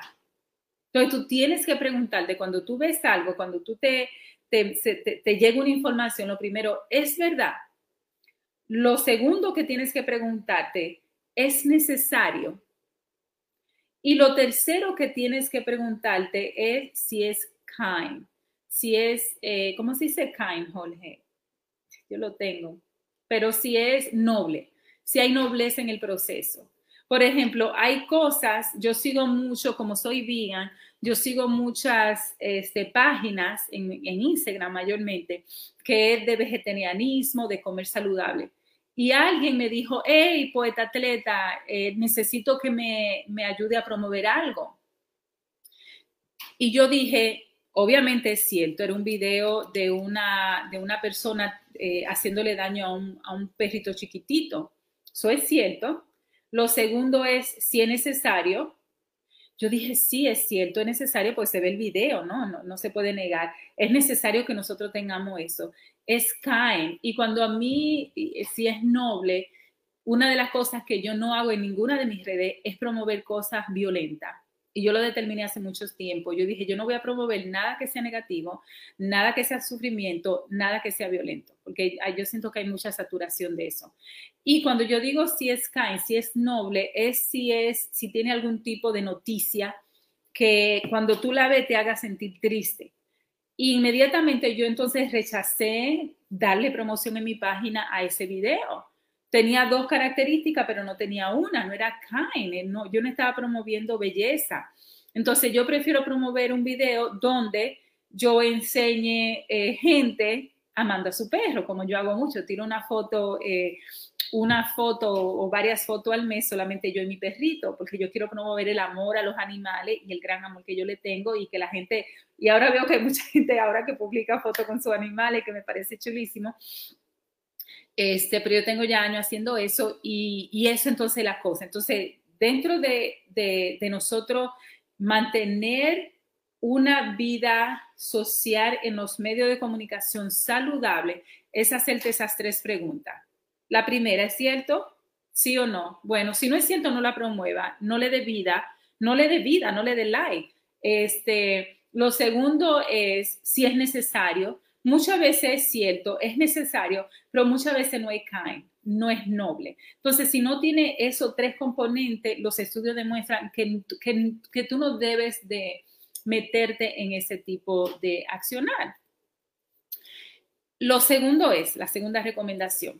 Entonces, tú tienes que preguntarte cuando tú ves algo, cuando tú te te, llega una información, lo primero, ¿es verdad? Lo segundo que tienes que preguntarte, ¿es necesario? Y lo tercero que tienes que preguntarte es si es kind, si es, eh, ¿cómo se dice kind, Jorge? Yo lo tengo, pero si es noble, si hay nobleza en el proceso. Por ejemplo, hay cosas, yo sigo mucho, como soy vegan, yo sigo muchas este, páginas en, Instagram mayormente que es de vegetarianismo, de comer saludable. Y alguien me dijo, hey, poeta atleta, eh, necesito que me, ayude a promover algo. Y yo dije, obviamente es cierto, era un video de una, de una persona eh, haciéndole daño a un, a un perrito chiquitito. Eso es cierto, lo segundo es si es necesario. Yo dije, sí, es cierto, es necesario, pues se ve el video, ¿no? No, no se puede negar. Es necesario que nosotros tengamos eso. Es kind. Y cuando a mí, si es noble, una de las cosas que yo no hago en ninguna de mis redes es promover cosas violentas. Y yo lo determiné hace mucho tiempo. Yo dije, yo no voy a promover nada que sea negativo, nada que sea sufrimiento, nada que sea violento, porque yo siento que hay mucha saturación de eso. Y cuando yo digo si es kind, si es noble, es si es, si tiene algún tipo de noticia que cuando tú la ves te haga sentir triste. inmediatamente yo entonces rechacé darle promoción en mi página a ese video tenía dos características, pero no tenía una, no era kind, no, yo no estaba promoviendo belleza. Entonces yo prefiero promover un video donde yo enseñe eh, gente amando a su perro, como yo hago mucho, tiro una foto, eh, una foto o varias fotos al mes solamente yo y mi perrito, porque yo quiero promover el amor a los animales y el gran amor que yo le tengo y que la gente, y ahora veo que hay mucha gente ahora que publica fotos con sus animales, que me parece chulísimo, este, pero yo tengo ya años haciendo eso y, y eso entonces la cosa. Entonces, dentro de, nosotros mantener una vida social en los medios de comunicación saludable es hacerte esas tres preguntas. La primera, ¿es cierto? ¿Sí o no? Bueno, si no es cierto, no la promueva, no le dé vida, no le dé vida, no le dé like. Este, lo segundo es si es necesario. Muchas veces es cierto, es necesario, pero muchas veces no hay kind, no es noble. Entonces, si no tiene esos tres componentes, los estudios demuestran que, que, tú no debes de meterte en ese tipo de accionar. Lo segundo es, la segunda recomendación,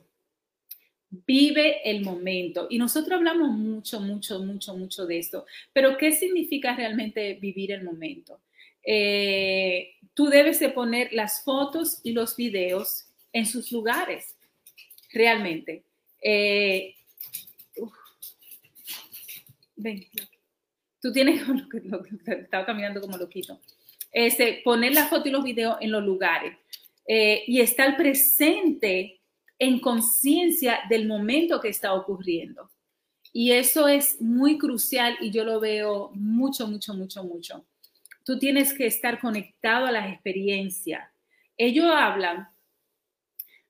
vive el momento. Y nosotros hablamos mucho, mucho, mucho, mucho de esto, pero ¿qué significa realmente vivir el momento? Eh, tú debes de poner las fotos y los videos en sus lugares, realmente. Eh, ven, tú tienes, estaba caminando como loquito, este, poner la foto y los videos en los lugares eh, y estar presente en conciencia del momento que está ocurriendo. Y eso es muy crucial y yo lo veo mucho, mucho, mucho, mucho. Tú tienes que estar conectado a las experiencias. Ellos hablan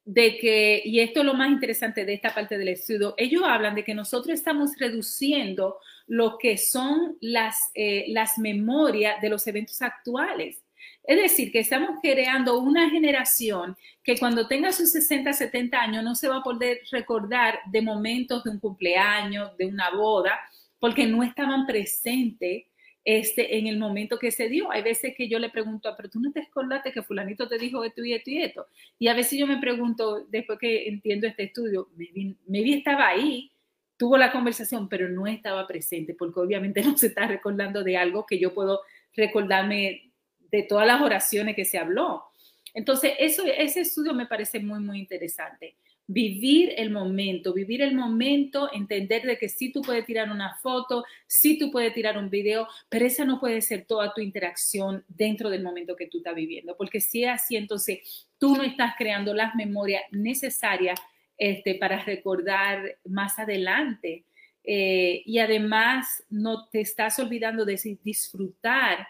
de que, y esto es lo más interesante de esta parte del estudio, ellos hablan de que nosotros estamos reduciendo lo que son las, eh, las memorias de los eventos actuales. Es decir, que estamos creando una generación que cuando tenga sus 60, 70 años no se va a poder recordar de momentos de un cumpleaños, de una boda, porque no estaban presentes este, en el momento que se dio. Hay veces que yo le pregunto, pero tú no te acordaste que fulanito te dijo esto y esto y esto. Y a veces yo me pregunto, después que entiendo este estudio, vi estaba ahí, tuvo la conversación, pero no estaba presente, porque obviamente no se está recordando de algo que yo puedo recordarme de todas las oraciones que se habló. Entonces, eso, ese estudio me parece muy, muy interesante. Vivir el momento, vivir el momento, entender de que sí tú puedes tirar una foto, sí tú puedes tirar un video, pero esa no puede ser toda tu interacción dentro del momento que tú estás viviendo, porque si es así, entonces tú no estás creando las memorias necesarias este, para recordar más adelante. Eh, y además no te estás olvidando de disfrutar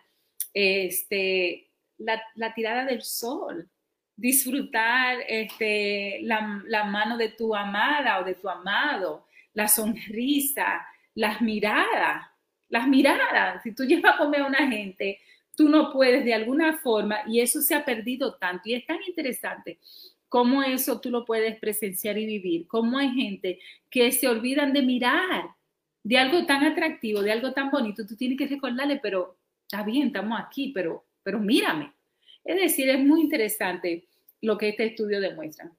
este, la, tirada del sol, disfrutar este, la, la, mano de tu amada o de tu amado, la sonrisa, las miradas, las miradas. Si tú llevas a comer a una gente, tú no puedes de alguna forma, y eso se ha perdido tanto, y es tan interesante cómo eso tú lo puedes presenciar y vivir, cómo hay gente que se olvidan de mirar de algo tan atractivo, de algo tan bonito, tú tienes que recordarle, pero está bien, estamos aquí, pero, pero mírame. Es decir, es muy interesante lo que este estudio demuestra.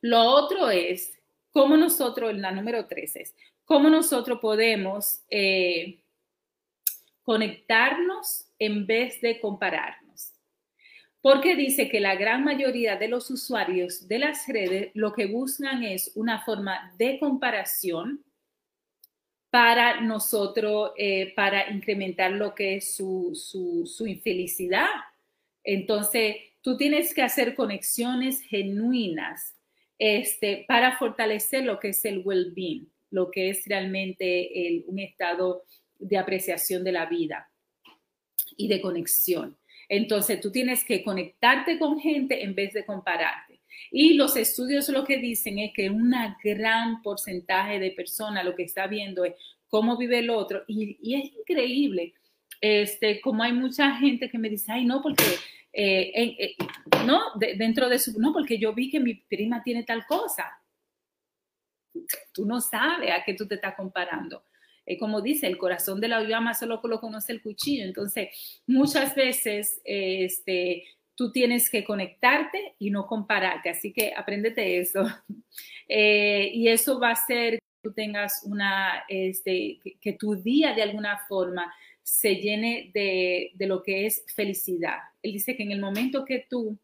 Lo otro es cómo nosotros, la número tres es, cómo nosotros podemos eh, conectarnos en vez de compararnos. Porque dice que la gran mayoría de los usuarios de las redes lo que buscan es una forma de comparación para nosotros, eh, para incrementar lo que es su, su, infelicidad. Entonces, tú tienes que hacer conexiones genuinas este, para fortalecer lo que es el well-being, lo que es realmente un estado de apreciación de la vida y de conexión. Entonces, tú tienes que conectarte con gente en vez de compararte. Y los estudios lo que dicen es que un gran porcentaje de personas lo que está viendo es cómo vive el otro. Y, es increíble, este, como hay mucha gente que me dice, ay, no, porque, eh, eh, no, dentro de su, no, porque yo vi que mi prima tiene tal cosa. Tú no sabes a qué tú te estás comparando. Eh, como dice, el corazón de la llama solo lo conoce el cuchillo. Entonces, muchas veces, este, tú tienes que conectarte y no compararte. Así que apréndete eso. Y eso va a ser que tengas una, este, que, tu día de alguna forma se llene de, de, lo que es felicidad. Él dice que en el momento que tú,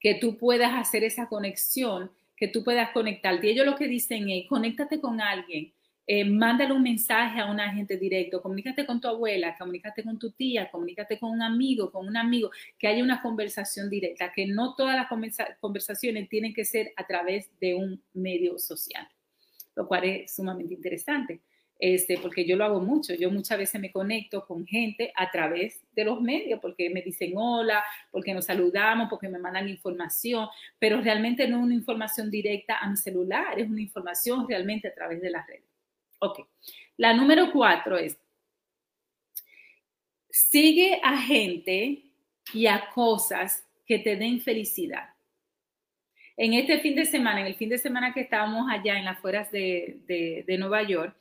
que tú puedas hacer esa conexión, que tú puedas conectarte. Y ellos lo que dicen es, conéctate con alguien eh, mándale un mensaje a un agente directo, comunícate con tu abuela, comunícate con tu tía, comunícate con un amigo, con un amigo, que haya una conversación directa, que no todas las conversaciones tienen que ser a través de un medio social, lo cual es sumamente interesante. Este, porque yo lo hago mucho, yo muchas veces me conecto con gente a través de los medios, porque me dicen hola, porque nos saludamos, porque me mandan información, pero realmente no es una información directa a mi celular, es una información realmente a través de las redes. Ok. La número cuatro es, sigue a gente y a cosas que te den felicidad. En este fin de semana, en el fin de semana que estábamos allá en las afueras de, de Nueva York,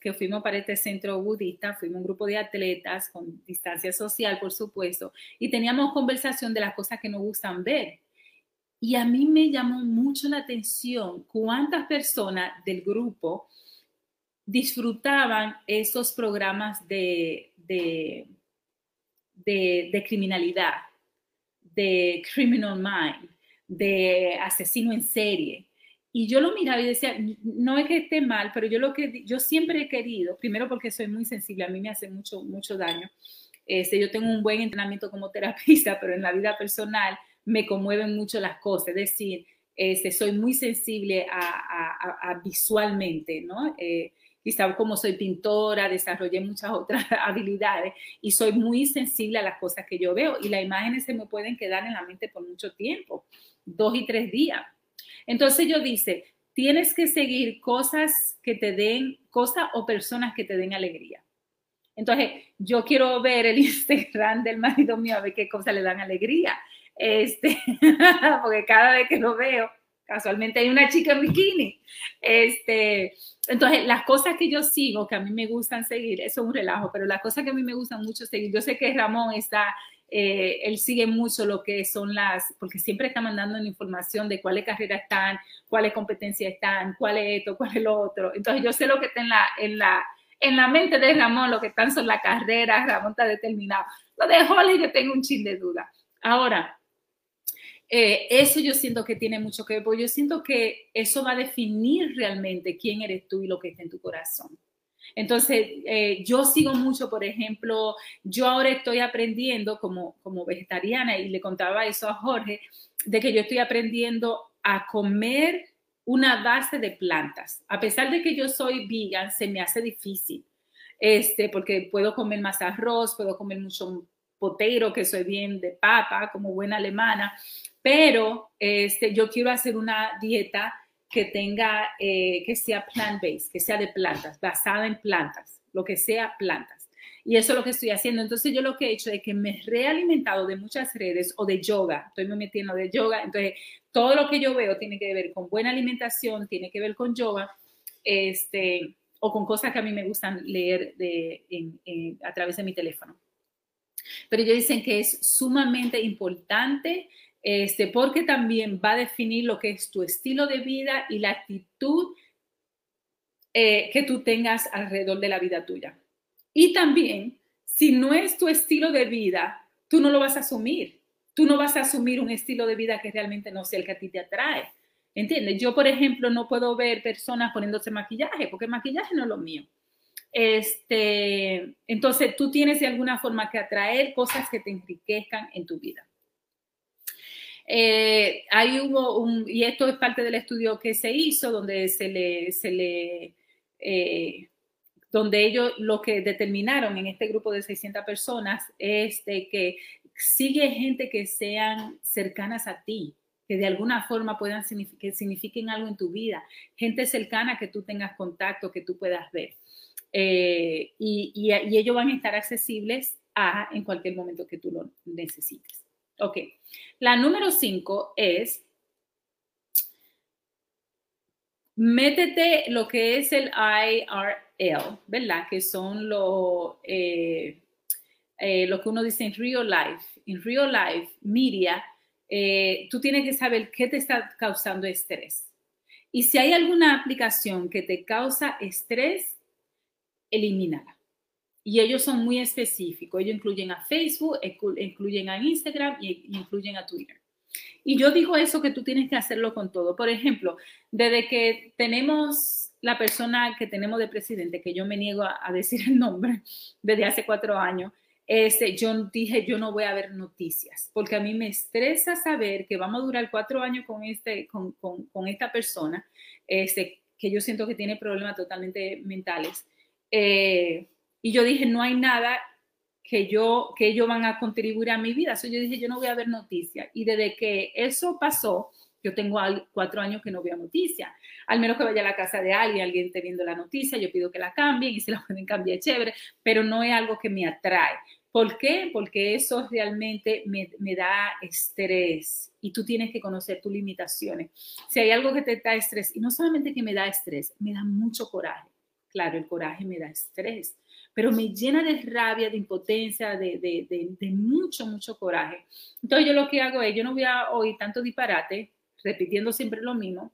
que fuimos para este centro budista, fuimos un grupo de atletas con distancia social, por supuesto, y teníamos conversación de las cosas que nos gustan ver. Y a mí me llamó mucho la atención cuántas personas del grupo disfrutaban esos programas de, de, de, criminalidad, de criminal mind, de asesino en serie. Y yo lo miraba y decía, no es que esté mal, pero yo lo que yo siempre he querido, primero porque soy muy sensible, a mí me hace mucho, mucho daño. Este, yo tengo un buen entrenamiento como terapista, pero en la vida personal me conmueven mucho las cosas. Es decir, Este, soy muy sensible a, visualmente, ¿no? Eh, quizá como soy pintora, desarrollé muchas otras habilidades y soy muy sensible a las cosas que yo veo y las imágenes se me pueden quedar en la mente por mucho tiempo, dos y tres días. Entonces yo dice, tienes que seguir cosas que te den, cosas o personas que te den alegría. Entonces, yo quiero ver el Instagram del marido mío a ver qué cosas le dan alegría. Este, porque cada vez que lo veo, casualmente hay una chica en bikini. Este, entonces, las cosas que yo sigo, que a mí me gustan seguir, eso es un relajo, pero las cosas que a mí me gustan mucho seguir, yo sé que Ramón está, eh, él sigue mucho lo que son las, porque siempre está mandando información de cuáles carreras están, cuáles competencias están, cuál es esto, cuál es lo otro. Entonces, yo sé lo que está en la, en la, en la mente de Ramón, lo que están son las carreras, Ramón está determinado. Lo de Holly yo tengo un chin de duda. Ahora, eh, eso yo siento que tiene mucho que ver, porque yo siento que eso va a definir realmente quién eres tú y lo que está en tu corazón. Entonces, eh, yo sigo mucho, por ejemplo, yo ahora estoy aprendiendo como, como vegetariana y le contaba eso a Jorge, de que yo estoy aprendiendo a comer una base de plantas. A pesar de que yo soy vegan, se me hace difícil, este, porque puedo comer más arroz, puedo comer mucho potero, que soy bien de papa, como buena alemana, pero este, yo quiero hacer una dieta que tenga, eh, que sea plant-based, que sea de plantas, basada en plantas, lo que sea plantas. Y eso es lo que estoy haciendo. Entonces yo lo que he hecho es que me he realimentado de muchas redes o de yoga, estoy me metiendo de yoga, entonces todo lo que yo veo tiene que ver con buena alimentación, tiene que ver con yoga, este, o con cosas que a mí me gustan leer de, a través de mi teléfono. Pero ellos dicen que es sumamente importante este, porque también va a definir lo que es tu estilo de vida y la actitud eh, que tú tengas alrededor de la vida tuya. Y también, si no es tu estilo de vida, tú no lo vas a asumir. Tú no vas a asumir un estilo de vida que realmente no sea el que a ti te atrae. ¿Entiendes? Yo, por ejemplo, no puedo ver personas poniéndose maquillaje, porque maquillaje no es lo mío. Este, entonces, tú tienes de alguna forma que atraer cosas que te enriquezcan en tu vida. Eh, hay hubo y esto es parte del estudio que se hizo, donde se le, eh, donde ellos lo que determinaron en este grupo de 600 personas es que sigue gente que sean cercanas a ti, que de alguna forma puedan que signifiquen algo en tu vida, gente cercana que tú tengas contacto, que tú puedas ver. Eh, y, y, y ellos van a estar accesibles a en cualquier momento que tú lo necesites. Ok, la número cinco es, métete lo que es el IRL, ¿verdad? Que son lo, eh, eh, lo que uno dice en real life. En real life, media, eh, tú tienes que saber qué te está causando estrés. Y si hay alguna aplicación que te causa estrés, elimínala. Y ellos son muy específicos. Ellos incluyen a Facebook, incluyen a Instagram y incluyen a Twitter. Y yo digo eso que tú tienes que hacerlo con todo. Por ejemplo, desde que tenemos la persona que tenemos de presidente, que yo me niego a, decir el nombre desde hace cuatro años, este, yo dije, yo no voy a ver noticias, porque a mí me estresa saber que vamos a durar cuatro años con, este, con, con, esta persona, este, que yo siento que tiene problemas totalmente mentales. Eh, y yo dije, no hay nada que yo que ellos van a contribuir a mi vida. Entonces yo dije, yo no voy a ver noticias. Y desde que eso pasó, yo tengo cuatro años que no veo noticias. Al menos que vaya a la casa de alguien, alguien esté viendo la noticia, yo pido que la cambien y si la pueden cambiar, chévere, pero no es algo que me atrae. ¿Por qué? Porque eso realmente me, me da estrés y tú tienes que conocer tus limitaciones. Si hay algo que te da estrés, y no solamente que me da estrés, me da mucho coraje. Claro, el coraje me da estrés pero me llena de rabia, de impotencia, de, de, de, mucho, mucho coraje. Entonces yo lo que hago es, yo no voy a oír tanto disparate, repitiendo siempre lo mismo,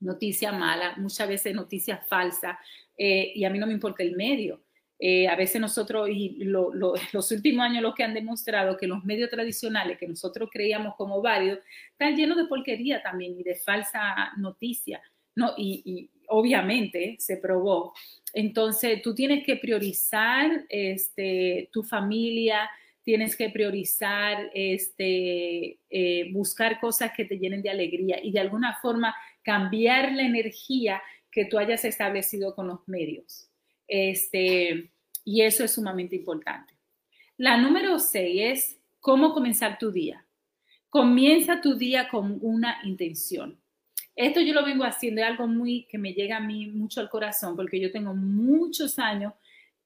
noticia mala, muchas veces noticia falsa, eh, y a mí no me importa el medio. Eh, a veces nosotros, y los últimos años lo que han demostrado que los medios tradicionales que nosotros creíamos como válidos, están llenos de porquería también y de falsa noticia. ¿no? Y obviamente se probó entonces, tú tienes que priorizar este, tu familia, tienes que priorizar, este, eh, buscar cosas que te llenen de alegría y de alguna forma cambiar la energía que tú hayas establecido con los medios. Este, y eso es sumamente importante. La número seis es cómo comenzar tu día. Comienza tu día con una intención. Esto yo lo vengo haciendo, es algo muy que me llega a mí mucho al corazón, porque yo tengo muchos años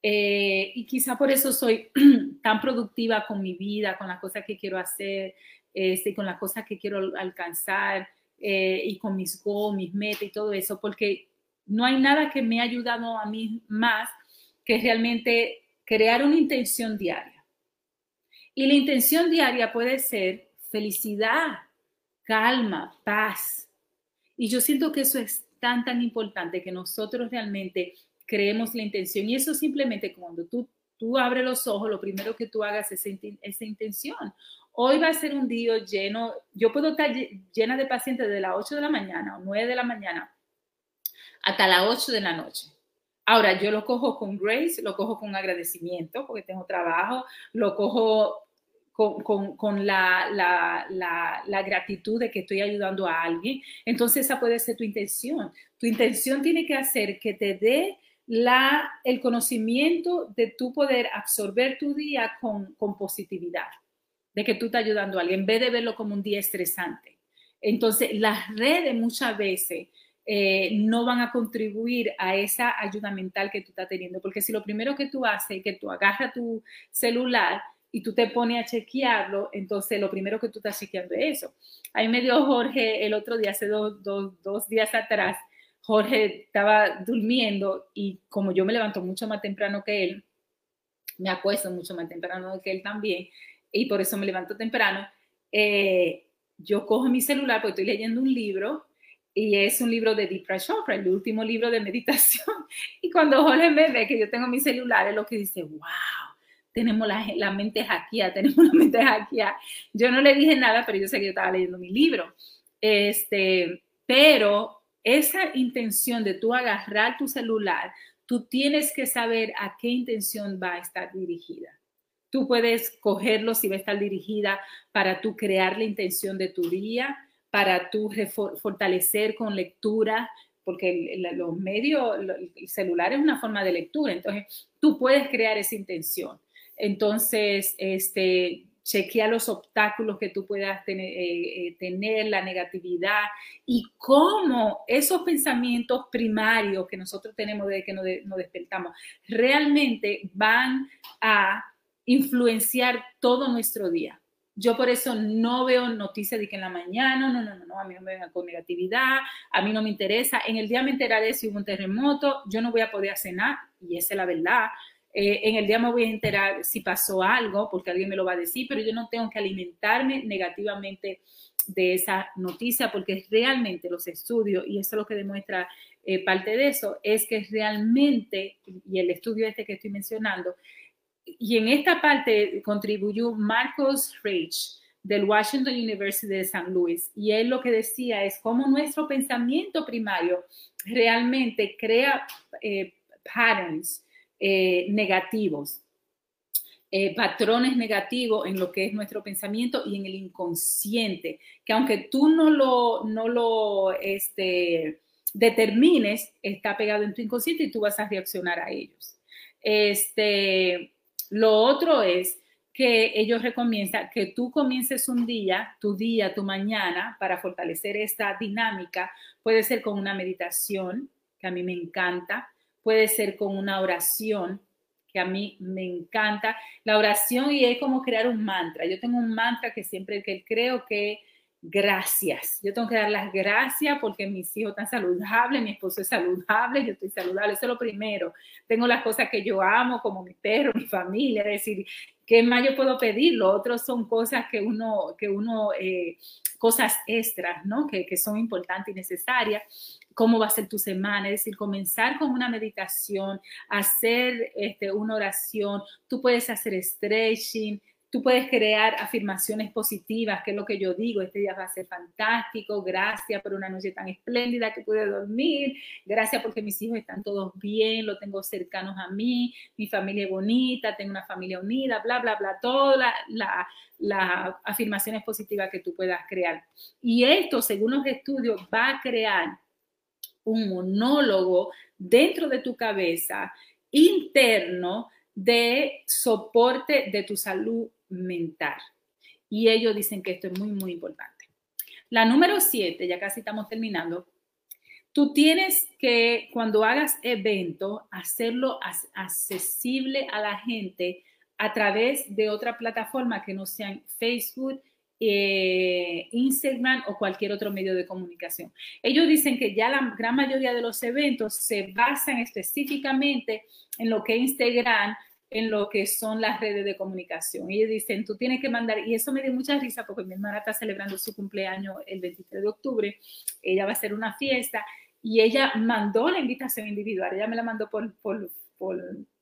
eh, y quizá por eso soy tan productiva con mi vida, con las cosas que quiero hacer, este, con las cosas que quiero alcanzar eh, y con mis goals, mis metas y todo eso, porque no hay nada que me ha ayudado a mí más que realmente crear una intención diaria. Y la intención diaria puede ser felicidad, calma, paz. Y yo siento que eso es tan, tan importante que nosotros realmente creemos la intención. Y eso simplemente cuando tú, tú abres los ojos, lo primero que tú hagas es esa intención. Hoy va a ser un día lleno, yo puedo estar llena de pacientes de las 8 de la mañana o 9 de la mañana hasta las 8 de la noche. Ahora, yo lo cojo con grace, lo cojo con agradecimiento porque tengo trabajo, lo cojo con, la, la, gratitud de que estoy ayudando a alguien. Entonces, esa puede ser tu intención. Tu intención tiene que hacer que te dé la, el conocimiento de tu poder absorber tu día con, con positividad, de que tú estás ayudando a alguien, en vez de verlo como un día estresante. Entonces, las redes muchas veces eh, no van a contribuir a esa ayuda mental que tú estás teniendo. Porque si lo primero que tú haces es que tú agarras tu celular y tú te pones a chequearlo, entonces lo primero que tú estás chequeando es eso. Ahí me dio Jorge el otro día, hace dos, dos días atrás, Jorge estaba durmiendo y como yo me levanto mucho más temprano que él, me acuesto mucho más temprano que él también, y por eso me levanto temprano, eh, yo cojo mi celular porque estoy leyendo un libro y es un libro de Deepak Chopra, el último libro de meditación. Y cuando Jorge me ve que yo tengo mi celular, es lo que dice, wow, tenemos la, la mente hackeada, tenemos la mente hackeada. Yo no le dije nada, pero yo sé que yo estaba leyendo mi libro. Este, pero esa intención de tú agarrar tu celular, tú tienes que saber a qué intención va a estar dirigida. Tú puedes cogerlo si va a estar dirigida para tú crear la intención de tu día, para tú fortalecer con lectura, porque los medios, el celular es una forma de lectura, entonces tú puedes crear esa intención. Entonces, este, chequea los obstáculos que tú puedas tener, eh, eh, tener, la negatividad y cómo esos pensamientos primarios que nosotros tenemos desde que nos, nos despertamos realmente van a influenciar todo nuestro día. Yo por eso no veo noticias de que en la mañana, no, no, no, no, a mí no me vengan con negatividad, a mí no me interesa. En el día me enteraré si hubo un terremoto, yo no voy a poder cenar, y esa es la verdad. Eh, en el día me voy a enterar si pasó algo, porque alguien me lo va a decir, pero yo no tengo que alimentarme negativamente de esa noticia, porque realmente los estudios, y eso es lo que demuestra eh, parte de eso, es que realmente, y el estudio este que estoy mencionando, y en esta parte contribuyó Marcos Reich del Washington University de San Luis. Y él lo que decía es cómo nuestro pensamiento primario realmente crea eh, patterns eh, negativos, eh, patrones negativos en lo que es nuestro pensamiento y en el inconsciente, que aunque tú no lo, no lo este, determines, está pegado en tu inconsciente y tú vas a reaccionar a ellos. Este, lo otro es que ellos recomiendan que tú comiences un día, tu día, tu mañana, para fortalecer esta dinámica. Puede ser con una meditación, que a mí me encanta. Puede ser con una oración, que a mí me encanta. La oración y es como crear un mantra. Yo tengo un mantra que siempre que creo que gracias. Yo tengo que dar las gracias porque mis hijos están saludables, mi esposo es saludable, yo estoy saludable, eso es lo primero. Tengo las cosas que yo amo, como mi perro, mi familia, es decir, ¿qué más yo puedo pedir? Lo otro son cosas que uno, que uno, eh, cosas extras, ¿no? Que, que son importantes y necesarias cómo va a ser tu semana, es decir, comenzar con una meditación, hacer este, una oración, tú puedes hacer stretching, Tú puedes crear afirmaciones positivas, que es lo que yo digo, este día va a ser fantástico, gracias por una noche tan espléndida que pude dormir, gracias porque mis hijos están todos bien, lo tengo cercanos a mí, mi familia es bonita, tengo una familia unida, bla, bla, bla, todas las afirmaciones positivas que tú puedas crear. Y esto, según los estudios, va a crear un monólogo dentro de tu cabeza interno de soporte de tu salud mental. Y ellos dicen que esto es muy, muy importante. La número siete, ya casi estamos terminando, tú tienes que, cuando hagas evento, hacerlo accesible a la gente a través de otra plataforma que no sean Facebook, eh, Instagram o cualquier otro medio de comunicación. Ellos dicen que ya la gran mayoría de los eventos se basan específicamente en lo que Instagram, en lo que son las redes de comunicación. Ellos dicen, tú tienes que mandar, y eso me dio mucha risa porque mi hermana está celebrando su cumpleaños el 23 de octubre, ella va a hacer una fiesta y ella mandó la invitación individual, ella me la mandó por, por,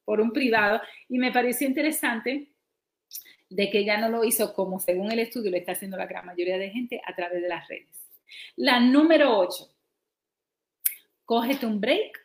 por un privado y me pareció interesante de que ella no lo hizo como según el estudio lo está haciendo la gran mayoría de gente a través de las redes. La número 8, cógete un break,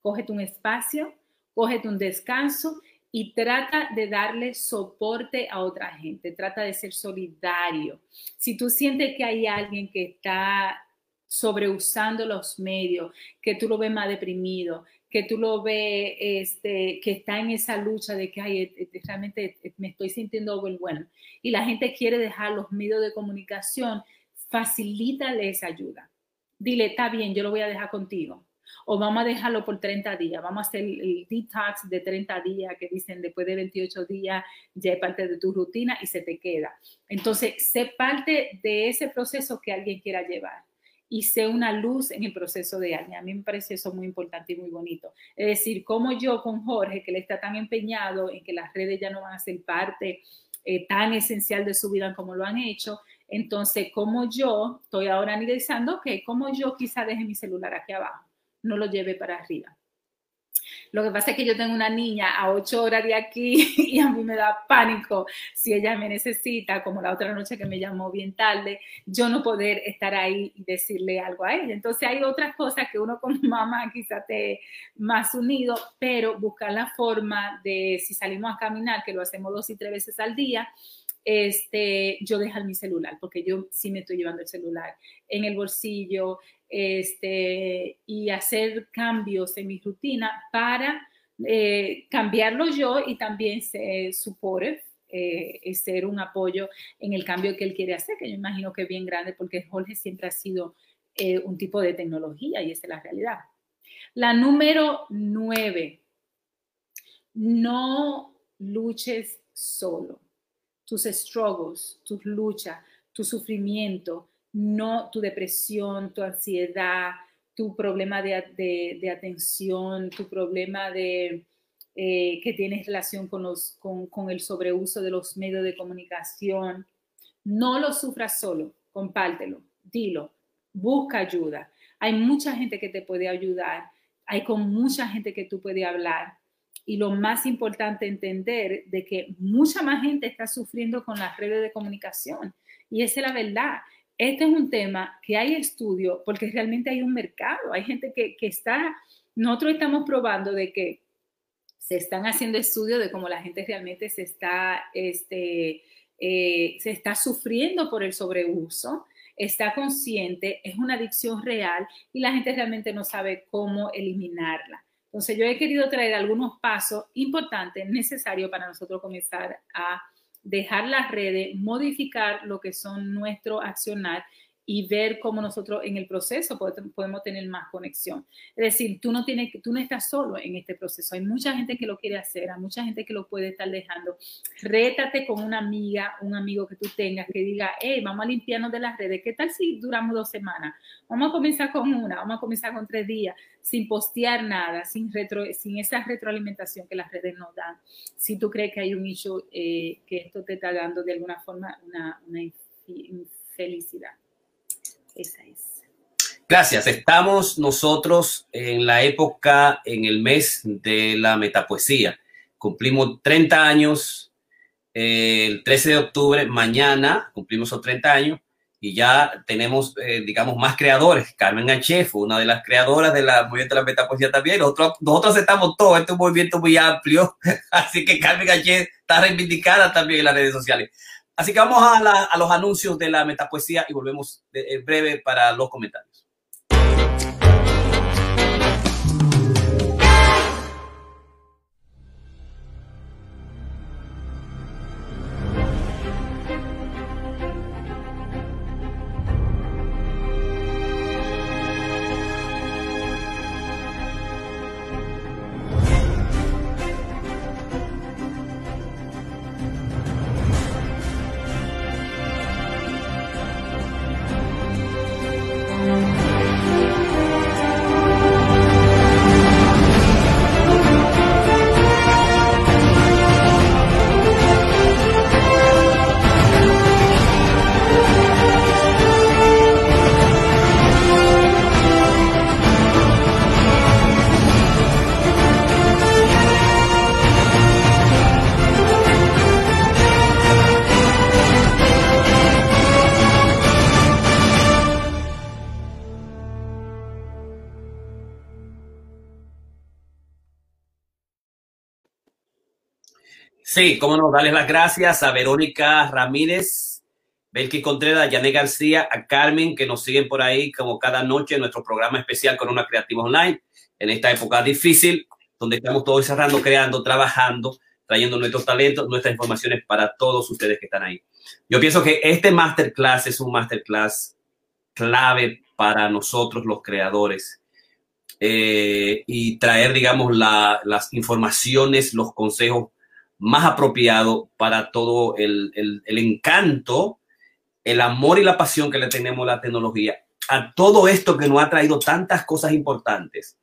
cógete un espacio, cógete un descanso y trata de darle soporte a otra gente, trata de ser solidario. Si tú sientes que hay alguien que está sobreusando los medios, que tú lo ves más deprimido, que tú lo ves, este, que está en esa lucha de que ay, e, e, realmente me estoy sintiendo bueno y la gente quiere dejar los medios de comunicación, facilítale esa ayuda. Dile, está bien, yo lo voy a dejar contigo. O vamos a dejarlo por 30 días, vamos a hacer el detox de 30 días que dicen después de 28 días ya es parte de tu rutina y se te queda. Entonces, sé parte de ese proceso que alguien quiera llevar y sé una luz en el proceso de alguien. A mí me parece eso muy importante y muy bonito. Es decir, como yo con Jorge, que le está tan empeñado en que las redes ya no van a ser parte eh, tan esencial de su vida como lo han hecho, entonces como yo estoy ahora analizando que como yo quizá deje mi celular aquí abajo, no lo lleve para arriba. Lo que pasa es que yo tengo una niña a ocho horas de aquí y a mí me da pánico si ella me necesita, como la otra noche que me llamó bien tarde, yo no poder estar ahí y decirle algo a ella. Entonces hay otras cosas que uno como mamá quizá te más unido, pero buscar la forma de si salimos a caminar, que lo hacemos dos y tres veces al día, este, yo dejar mi celular, porque yo sí me estoy llevando el celular en el bolsillo, este, y hacer cambios en mi rutina para eh, cambiarlo yo y también ser support, eh, ser un apoyo en el cambio que él quiere hacer, que yo imagino que es bien grande porque Jorge siempre ha sido eh, un tipo de tecnología y esa es la realidad. La número nueve, no luches solo. Tus struggles, tus luchas, tu sufrimiento, no tu depresión, tu ansiedad, tu problema de, atención, tu problema de, eh, que tienes relación con, los, con, el sobreuso de los medios de comunicación. No lo sufras solo, compártelo, dilo, busca ayuda. Hay mucha gente que te puede ayudar, hay con mucha gente que tú puedes hablar. Y lo más importante entender de que mucha más gente está sufriendo con las redes de comunicación. Y esa es la verdad este es un tema que hay estudio porque realmente hay un mercado, hay gente que, está, nosotros estamos probando de que se están haciendo estudios de cómo la gente realmente se está, este, eh, se está sufriendo por el sobreuso, está consciente, es una adicción real y la gente realmente no sabe cómo eliminarla. Entonces yo he querido traer algunos pasos importantes, necesarios para nosotros comenzar a dejar las redes, modificar lo que son nuestro accionar y ver cómo nosotros en el proceso podemos tener más conexión. Es decir, tú no, tienes, tú no estás solo en este proceso. Hay mucha gente que lo quiere hacer, hay mucha gente que lo puede estar dejando. Rétate con una amiga, un amigo que tú tengas que diga, hey, vamos a limpiarnos de las redes. ¿Qué tal si duramos dos semanas? Vamos a comenzar con una, vamos a comenzar con tres días, sin postear nada, sin, retro, sin esa retroalimentación que las redes nos dan. Si tú crees que hay un issue eh, que esto te está dando de alguna forma una, una infelicidad. Esa es. Gracias. Estamos nosotros en la época, en el mes de la metapoesía. Cumplimos 30 años el 13 de octubre, mañana, cumplimos los 30 años y ya tenemos, eh, digamos, más creadores. Carmen H. fue una de las creadoras de la movimiento de la metapoesía también. Nosotros, nosotros estamos todos, este es un movimiento muy amplio, así que Carmen H. está reivindicada también en las redes sociales. Así que vamos a, a los anuncios de la metapoesía y volvemos en breve para los comentarios. Sí, cómo no, darles las gracias a Verónica Ramírez, Belki Contreras, Yané García, a Carmen, que nos siguen por ahí como cada noche en nuestro programa especial con una creativa online, en esta época difícil, donde estamos todos cerrando, creando, trabajando, trayendo nuestros talentos, nuestras informaciones para todos ustedes que están ahí. Yo pienso que este masterclass es un masterclass clave para nosotros los creadores eh, y traer, digamos, las informaciones, los consejos más apropiado para todo el, encanto, el amor y la pasión que le tenemos a la tecnología, a todo esto que nos ha traído tantas cosas importantes,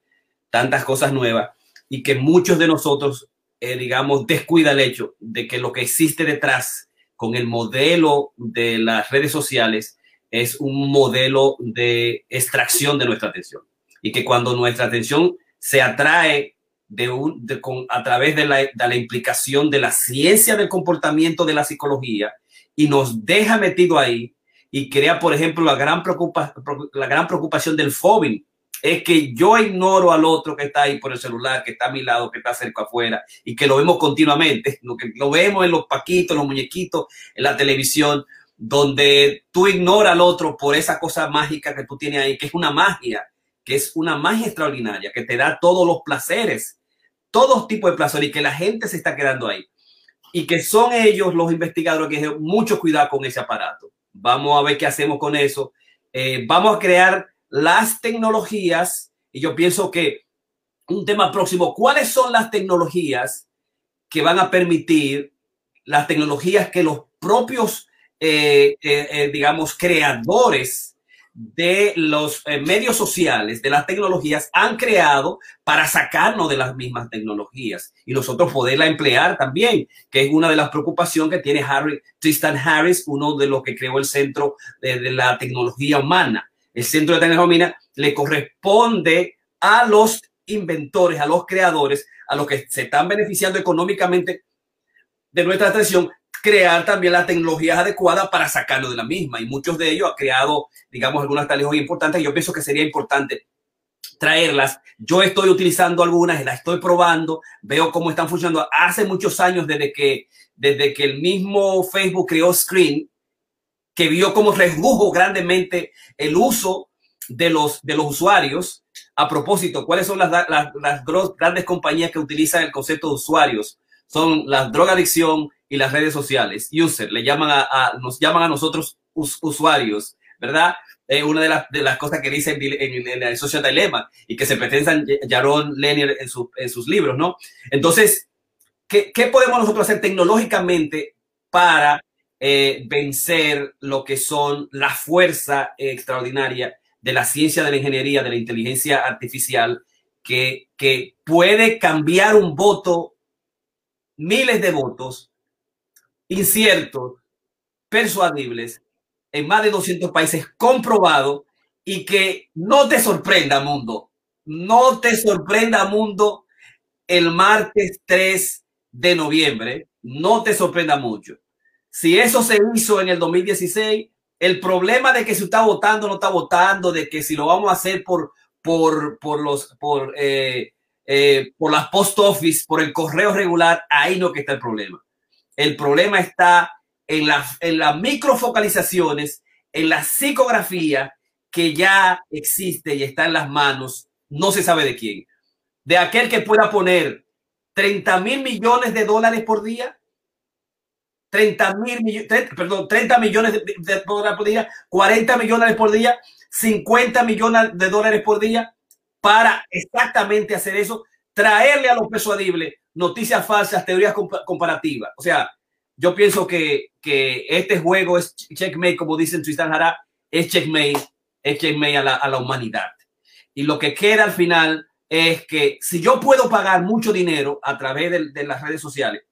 tantas cosas nuevas, y que muchos de nosotros, eh, digamos, descuida el hecho de que lo que existe detrás con el modelo de las redes sociales es un modelo de extracción de nuestra atención. Y que cuando nuestra atención se atrae de un, con, a través de la, de la, implicación de la ciencia del comportamiento de la psicología y nos deja metido ahí y crea, por ejemplo, la gran, preocupa, la gran preocupación del fobing. Es que yo ignoro al otro que está ahí por el celular, que está a mi lado, que está cerca afuera y que lo vemos continuamente, lo que lo vemos en los paquitos, los muñequitos, en la televisión, donde tú ignoras al otro por esa cosa mágica que tú tienes ahí, que es una magia, que es una magia extraordinaria, que te da todos los placeres todo tipo de placer y que la gente se está quedando ahí. Y que son ellos los investigadores que tienen mucho cuidado con ese aparato. Vamos a ver qué hacemos con eso. Eh, vamos a crear las tecnologías y yo pienso que un tema próximo, ¿cuáles son las tecnologías que van a permitir las tecnologías que los propios, eh, eh, digamos, creadores de los eh, medios sociales, de las tecnologías, han creado para sacarnos de las mismas tecnologías y nosotros poderla emplear también, que es una de las preocupaciones que tiene Harry, Tristan Harris, uno de los que creó el Centro de, de la Tecnología Humana. El Centro de Tecnología Humana le corresponde a los inventores, a los creadores, a los que se están beneficiando económicamente de nuestra atención, crear también las tecnologías adecuadas para sacarlo de la misma. Y muchos de ellos han creado, digamos, algunas tecnologías importantes. Yo pienso que sería importante traerlas. Yo estoy utilizando algunas, las estoy probando, veo cómo están funcionando. Hace muchos años, desde que, desde que el mismo Facebook creó Screen, que vio cómo redujo grandemente el uso de los, de los usuarios. A propósito, ¿cuáles son las, las, las grandes compañías que utilizan el concepto de usuarios? Son la drogadicción, y las redes sociales. User, le llaman a, nos llaman a nosotros usuarios, ¿verdad? Eh, una de, las, de las cosas que dice en, en, el Social Dilemma y que se pretensan Jaron Lanier en, en sus libros, ¿no? Entonces, ¿qué, ¿qué, podemos nosotros hacer tecnológicamente para eh, vencer lo que son la fuerza extraordinaria de la ciencia de la ingeniería, de la inteligencia artificial, que, que puede cambiar un voto, miles de votos, inciertos, persuadibles, en más de 200 países comprobado y que no te sorprenda, mundo, no te sorprenda, mundo, el martes 3 de noviembre, no te sorprenda mucho. Si eso se hizo en el 2016, el problema de que si está votando no está votando, de que si lo vamos a hacer por, por, por los, por, eh, eh, por las post office, por el correo regular, ahí no está el problema. El problema está en, la, en las microfocalizaciones, en la psicografía que ya existe y está en las manos, no se sabe de quién. De aquel que pueda poner 30 mil millones de dólares por día, 30 mil millones, perdón, 30 millones de, dólares por día, 40 millones por día, 50 millones de dólares por día para exactamente hacer eso, traerle a los persuadibles noticias falsas, teorías comparativas. O sea, yo pienso que, que este juego es checkmate, como dicen Tristan Jara, es checkmate, es checkmate a la, a la humanidad. Y lo que queda al final es que si yo puedo pagar mucho dinero a través de, las redes sociales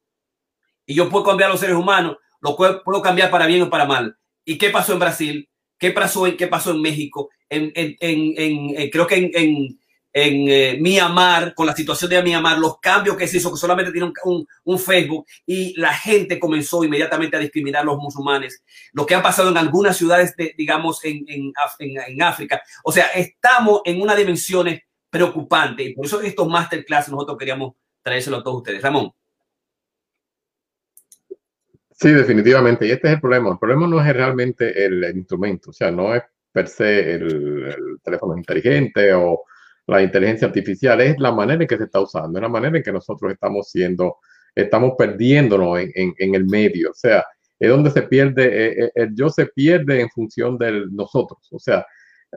y yo puedo cambiar a los seres humanos, lo puedo cambiar para bien o para mal. ¿Y qué pasó en Brasil? ¿Qué pasó en, qué pasó en México? En, en, en creo que en, en eh, Myanmar, con la situación de Myanmar, los cambios que se hizo, que solamente tiene un, un, Facebook y la gente comenzó inmediatamente a discriminar a los musulmanes, lo que ha pasado en algunas ciudades, de, digamos, en, en, en, África. O sea, estamos en una dimensión preocupante y por eso estos masterclass nosotros queríamos traérselo a todos ustedes. Ramón. Sí, definitivamente. Y este es el problema. El problema no es realmente el, instrumento, o sea, no es per se el teléfono inteligente o la inteligencia artificial, es la manera en que se está usando, es la manera en que nosotros estamos siendo, estamos perdiéndonos en, en, el medio, o sea, es donde se pierde, eh, eh, el yo se pierde en función del nosotros, o sea,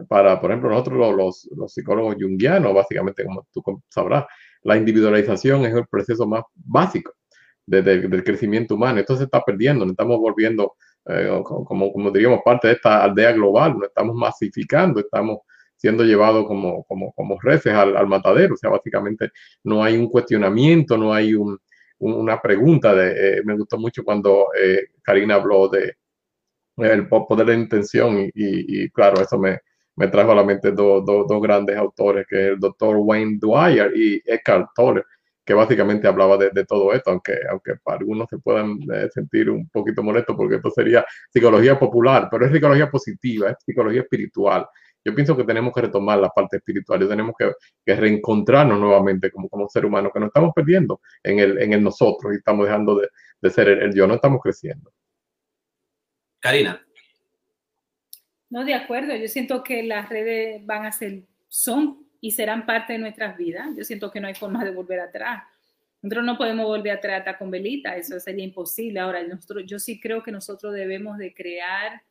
para, por ejemplo, nosotros los, los, psicólogos junguianos, básicamente, como tú sabrás, la individualización es el proceso más básico del crecimiento humano. Esto se está perdiendo, nos estamos volviendo, eh, como, como diríamos, parte de esta aldea global, nos estamos masificando, estamos siendo llevado como, como, como reces al, matadero. O sea, básicamente no hay un cuestionamiento, no hay un, una pregunta. Eh, me gustó mucho cuando eh, Karina habló de el poder de intención y, claro, eso me, me trajo a la mente dos grandes autores, que es el doctor Wayne Dwyer y Eckhart Tolle, que básicamente hablaba de, de, todo esto, aunque, aunque para algunos se puedan eh, sentir un poquito molestos porque esto sería psicología popular, pero es psicología positiva, es psicología espiritual, yo pienso que tenemos que retomar la parte espiritual y tenemos que, reencontrarnos nuevamente como, como ser humano, que nos estamos perdiendo en el, en el nosotros y estamos dejando de, ser el, yo, no estamos creciendo. Karina. No, de acuerdo, yo siento que las redes van a ser, son y serán parte de nuestras vidas. Yo siento que no hay forma de volver atrás. Nosotros no podemos volver atrás con velita, eso sería imposible. Ahora, nosotros, yo sí creo que nosotros debemos de crear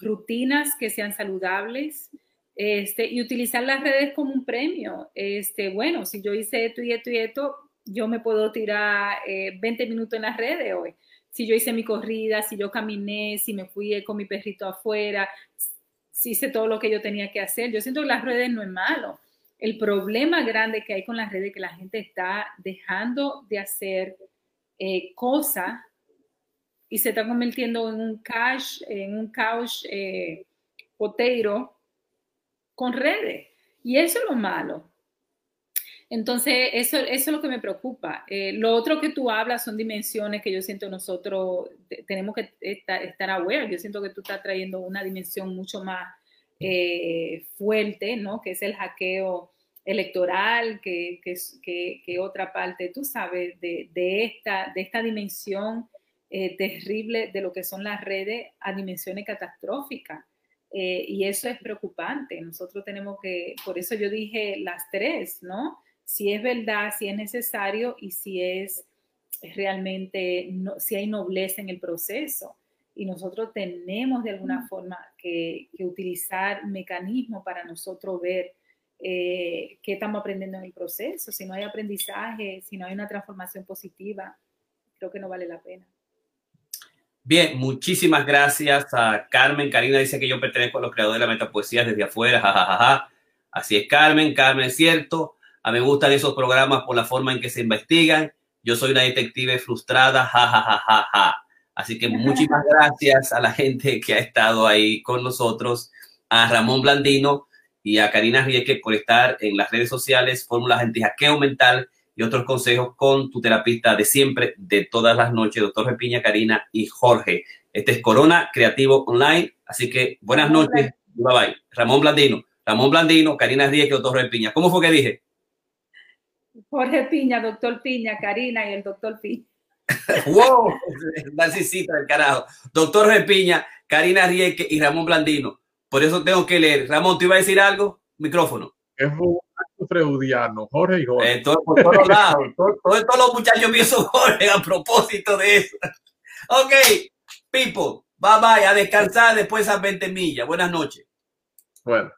rutinas que sean saludables este, y utilizar las redes como un premio. Este, bueno, si yo hice esto y esto y esto, yo me puedo tirar 20 eh, minutos en las redes hoy. Si yo hice mi corrida, si yo caminé, si me fui con mi perrito afuera, si hice todo lo que yo tenía que hacer. Yo siento que las redes no es malo. El problema grande que hay con las redes es que la gente está dejando de hacer eh, cosas y se está convirtiendo en un cash, en un couch eh, poteiro con redes. Y eso es lo malo. Entonces, eso, eso es lo que me preocupa. Eh, lo otro que tú hablas son dimensiones que yo siento nosotros tenemos que estar, estar aware. Yo siento que tú estás trayendo una dimensión mucho más eh, fuerte, ¿no? Que es el hackeo electoral, que, que, que, otra parte, tú sabes, de, de, esta, de esta dimensión eh, terrible de lo que son las redes a dimensiones catastróficas. Eh, y eso es preocupante. Nosotros tenemos que, por eso yo dije las tres, ¿no? Si es verdad, si es necesario y si es realmente, no, si hay nobleza en el proceso. Y nosotros tenemos de alguna forma que, utilizar mecanismos para nosotros ver eh, qué estamos aprendiendo en el proceso. Si no hay aprendizaje, si no hay una transformación positiva, creo que no vale la pena. Bien, muchísimas gracias a Carmen. Karina dice que yo pertenezco a los creadores de la metapoesía desde afuera. Ja, Así es, Carmen. Carmen, es cierto. A mí me gustan esos programas por la forma en que se investigan. Yo soy una detective frustrada. Ja, ja, ja, ja, ja. Así que muchísimas gracias a la gente que ha estado ahí con nosotros, a Ramón Blandino y a Karina Rieke por estar en las redes sociales, Fórmulas Antijaqueo Mental, y otros consejos con tu terapista de siempre, de todas las noches, doctor Repiña, Karina y Jorge. Este es Corona Creativo Online, así que buenas noches. Bye bye. Ramón Blandino, Ramón Blandino, Karina Ríez y doctor Repiña. ¿Cómo fue que dije? Jorge Piña, doctor Piña, Karina y el doctor Piña. ¡Wow! Narcisista del carajo. Doctor Repiña, Karina Rieke y Ramón Blandino. Por eso tengo que leer. Ramón, ¿tú ibas a decir algo? Micrófono. Es un acto freudiano, Jorge y Jorge. Eh, todo, por todos lados. Todos todo, los muchachos míos son Jorge a propósito de eso. Ok, people, bye bye, a descansar después a 20 millas. Buenas noches. Bueno.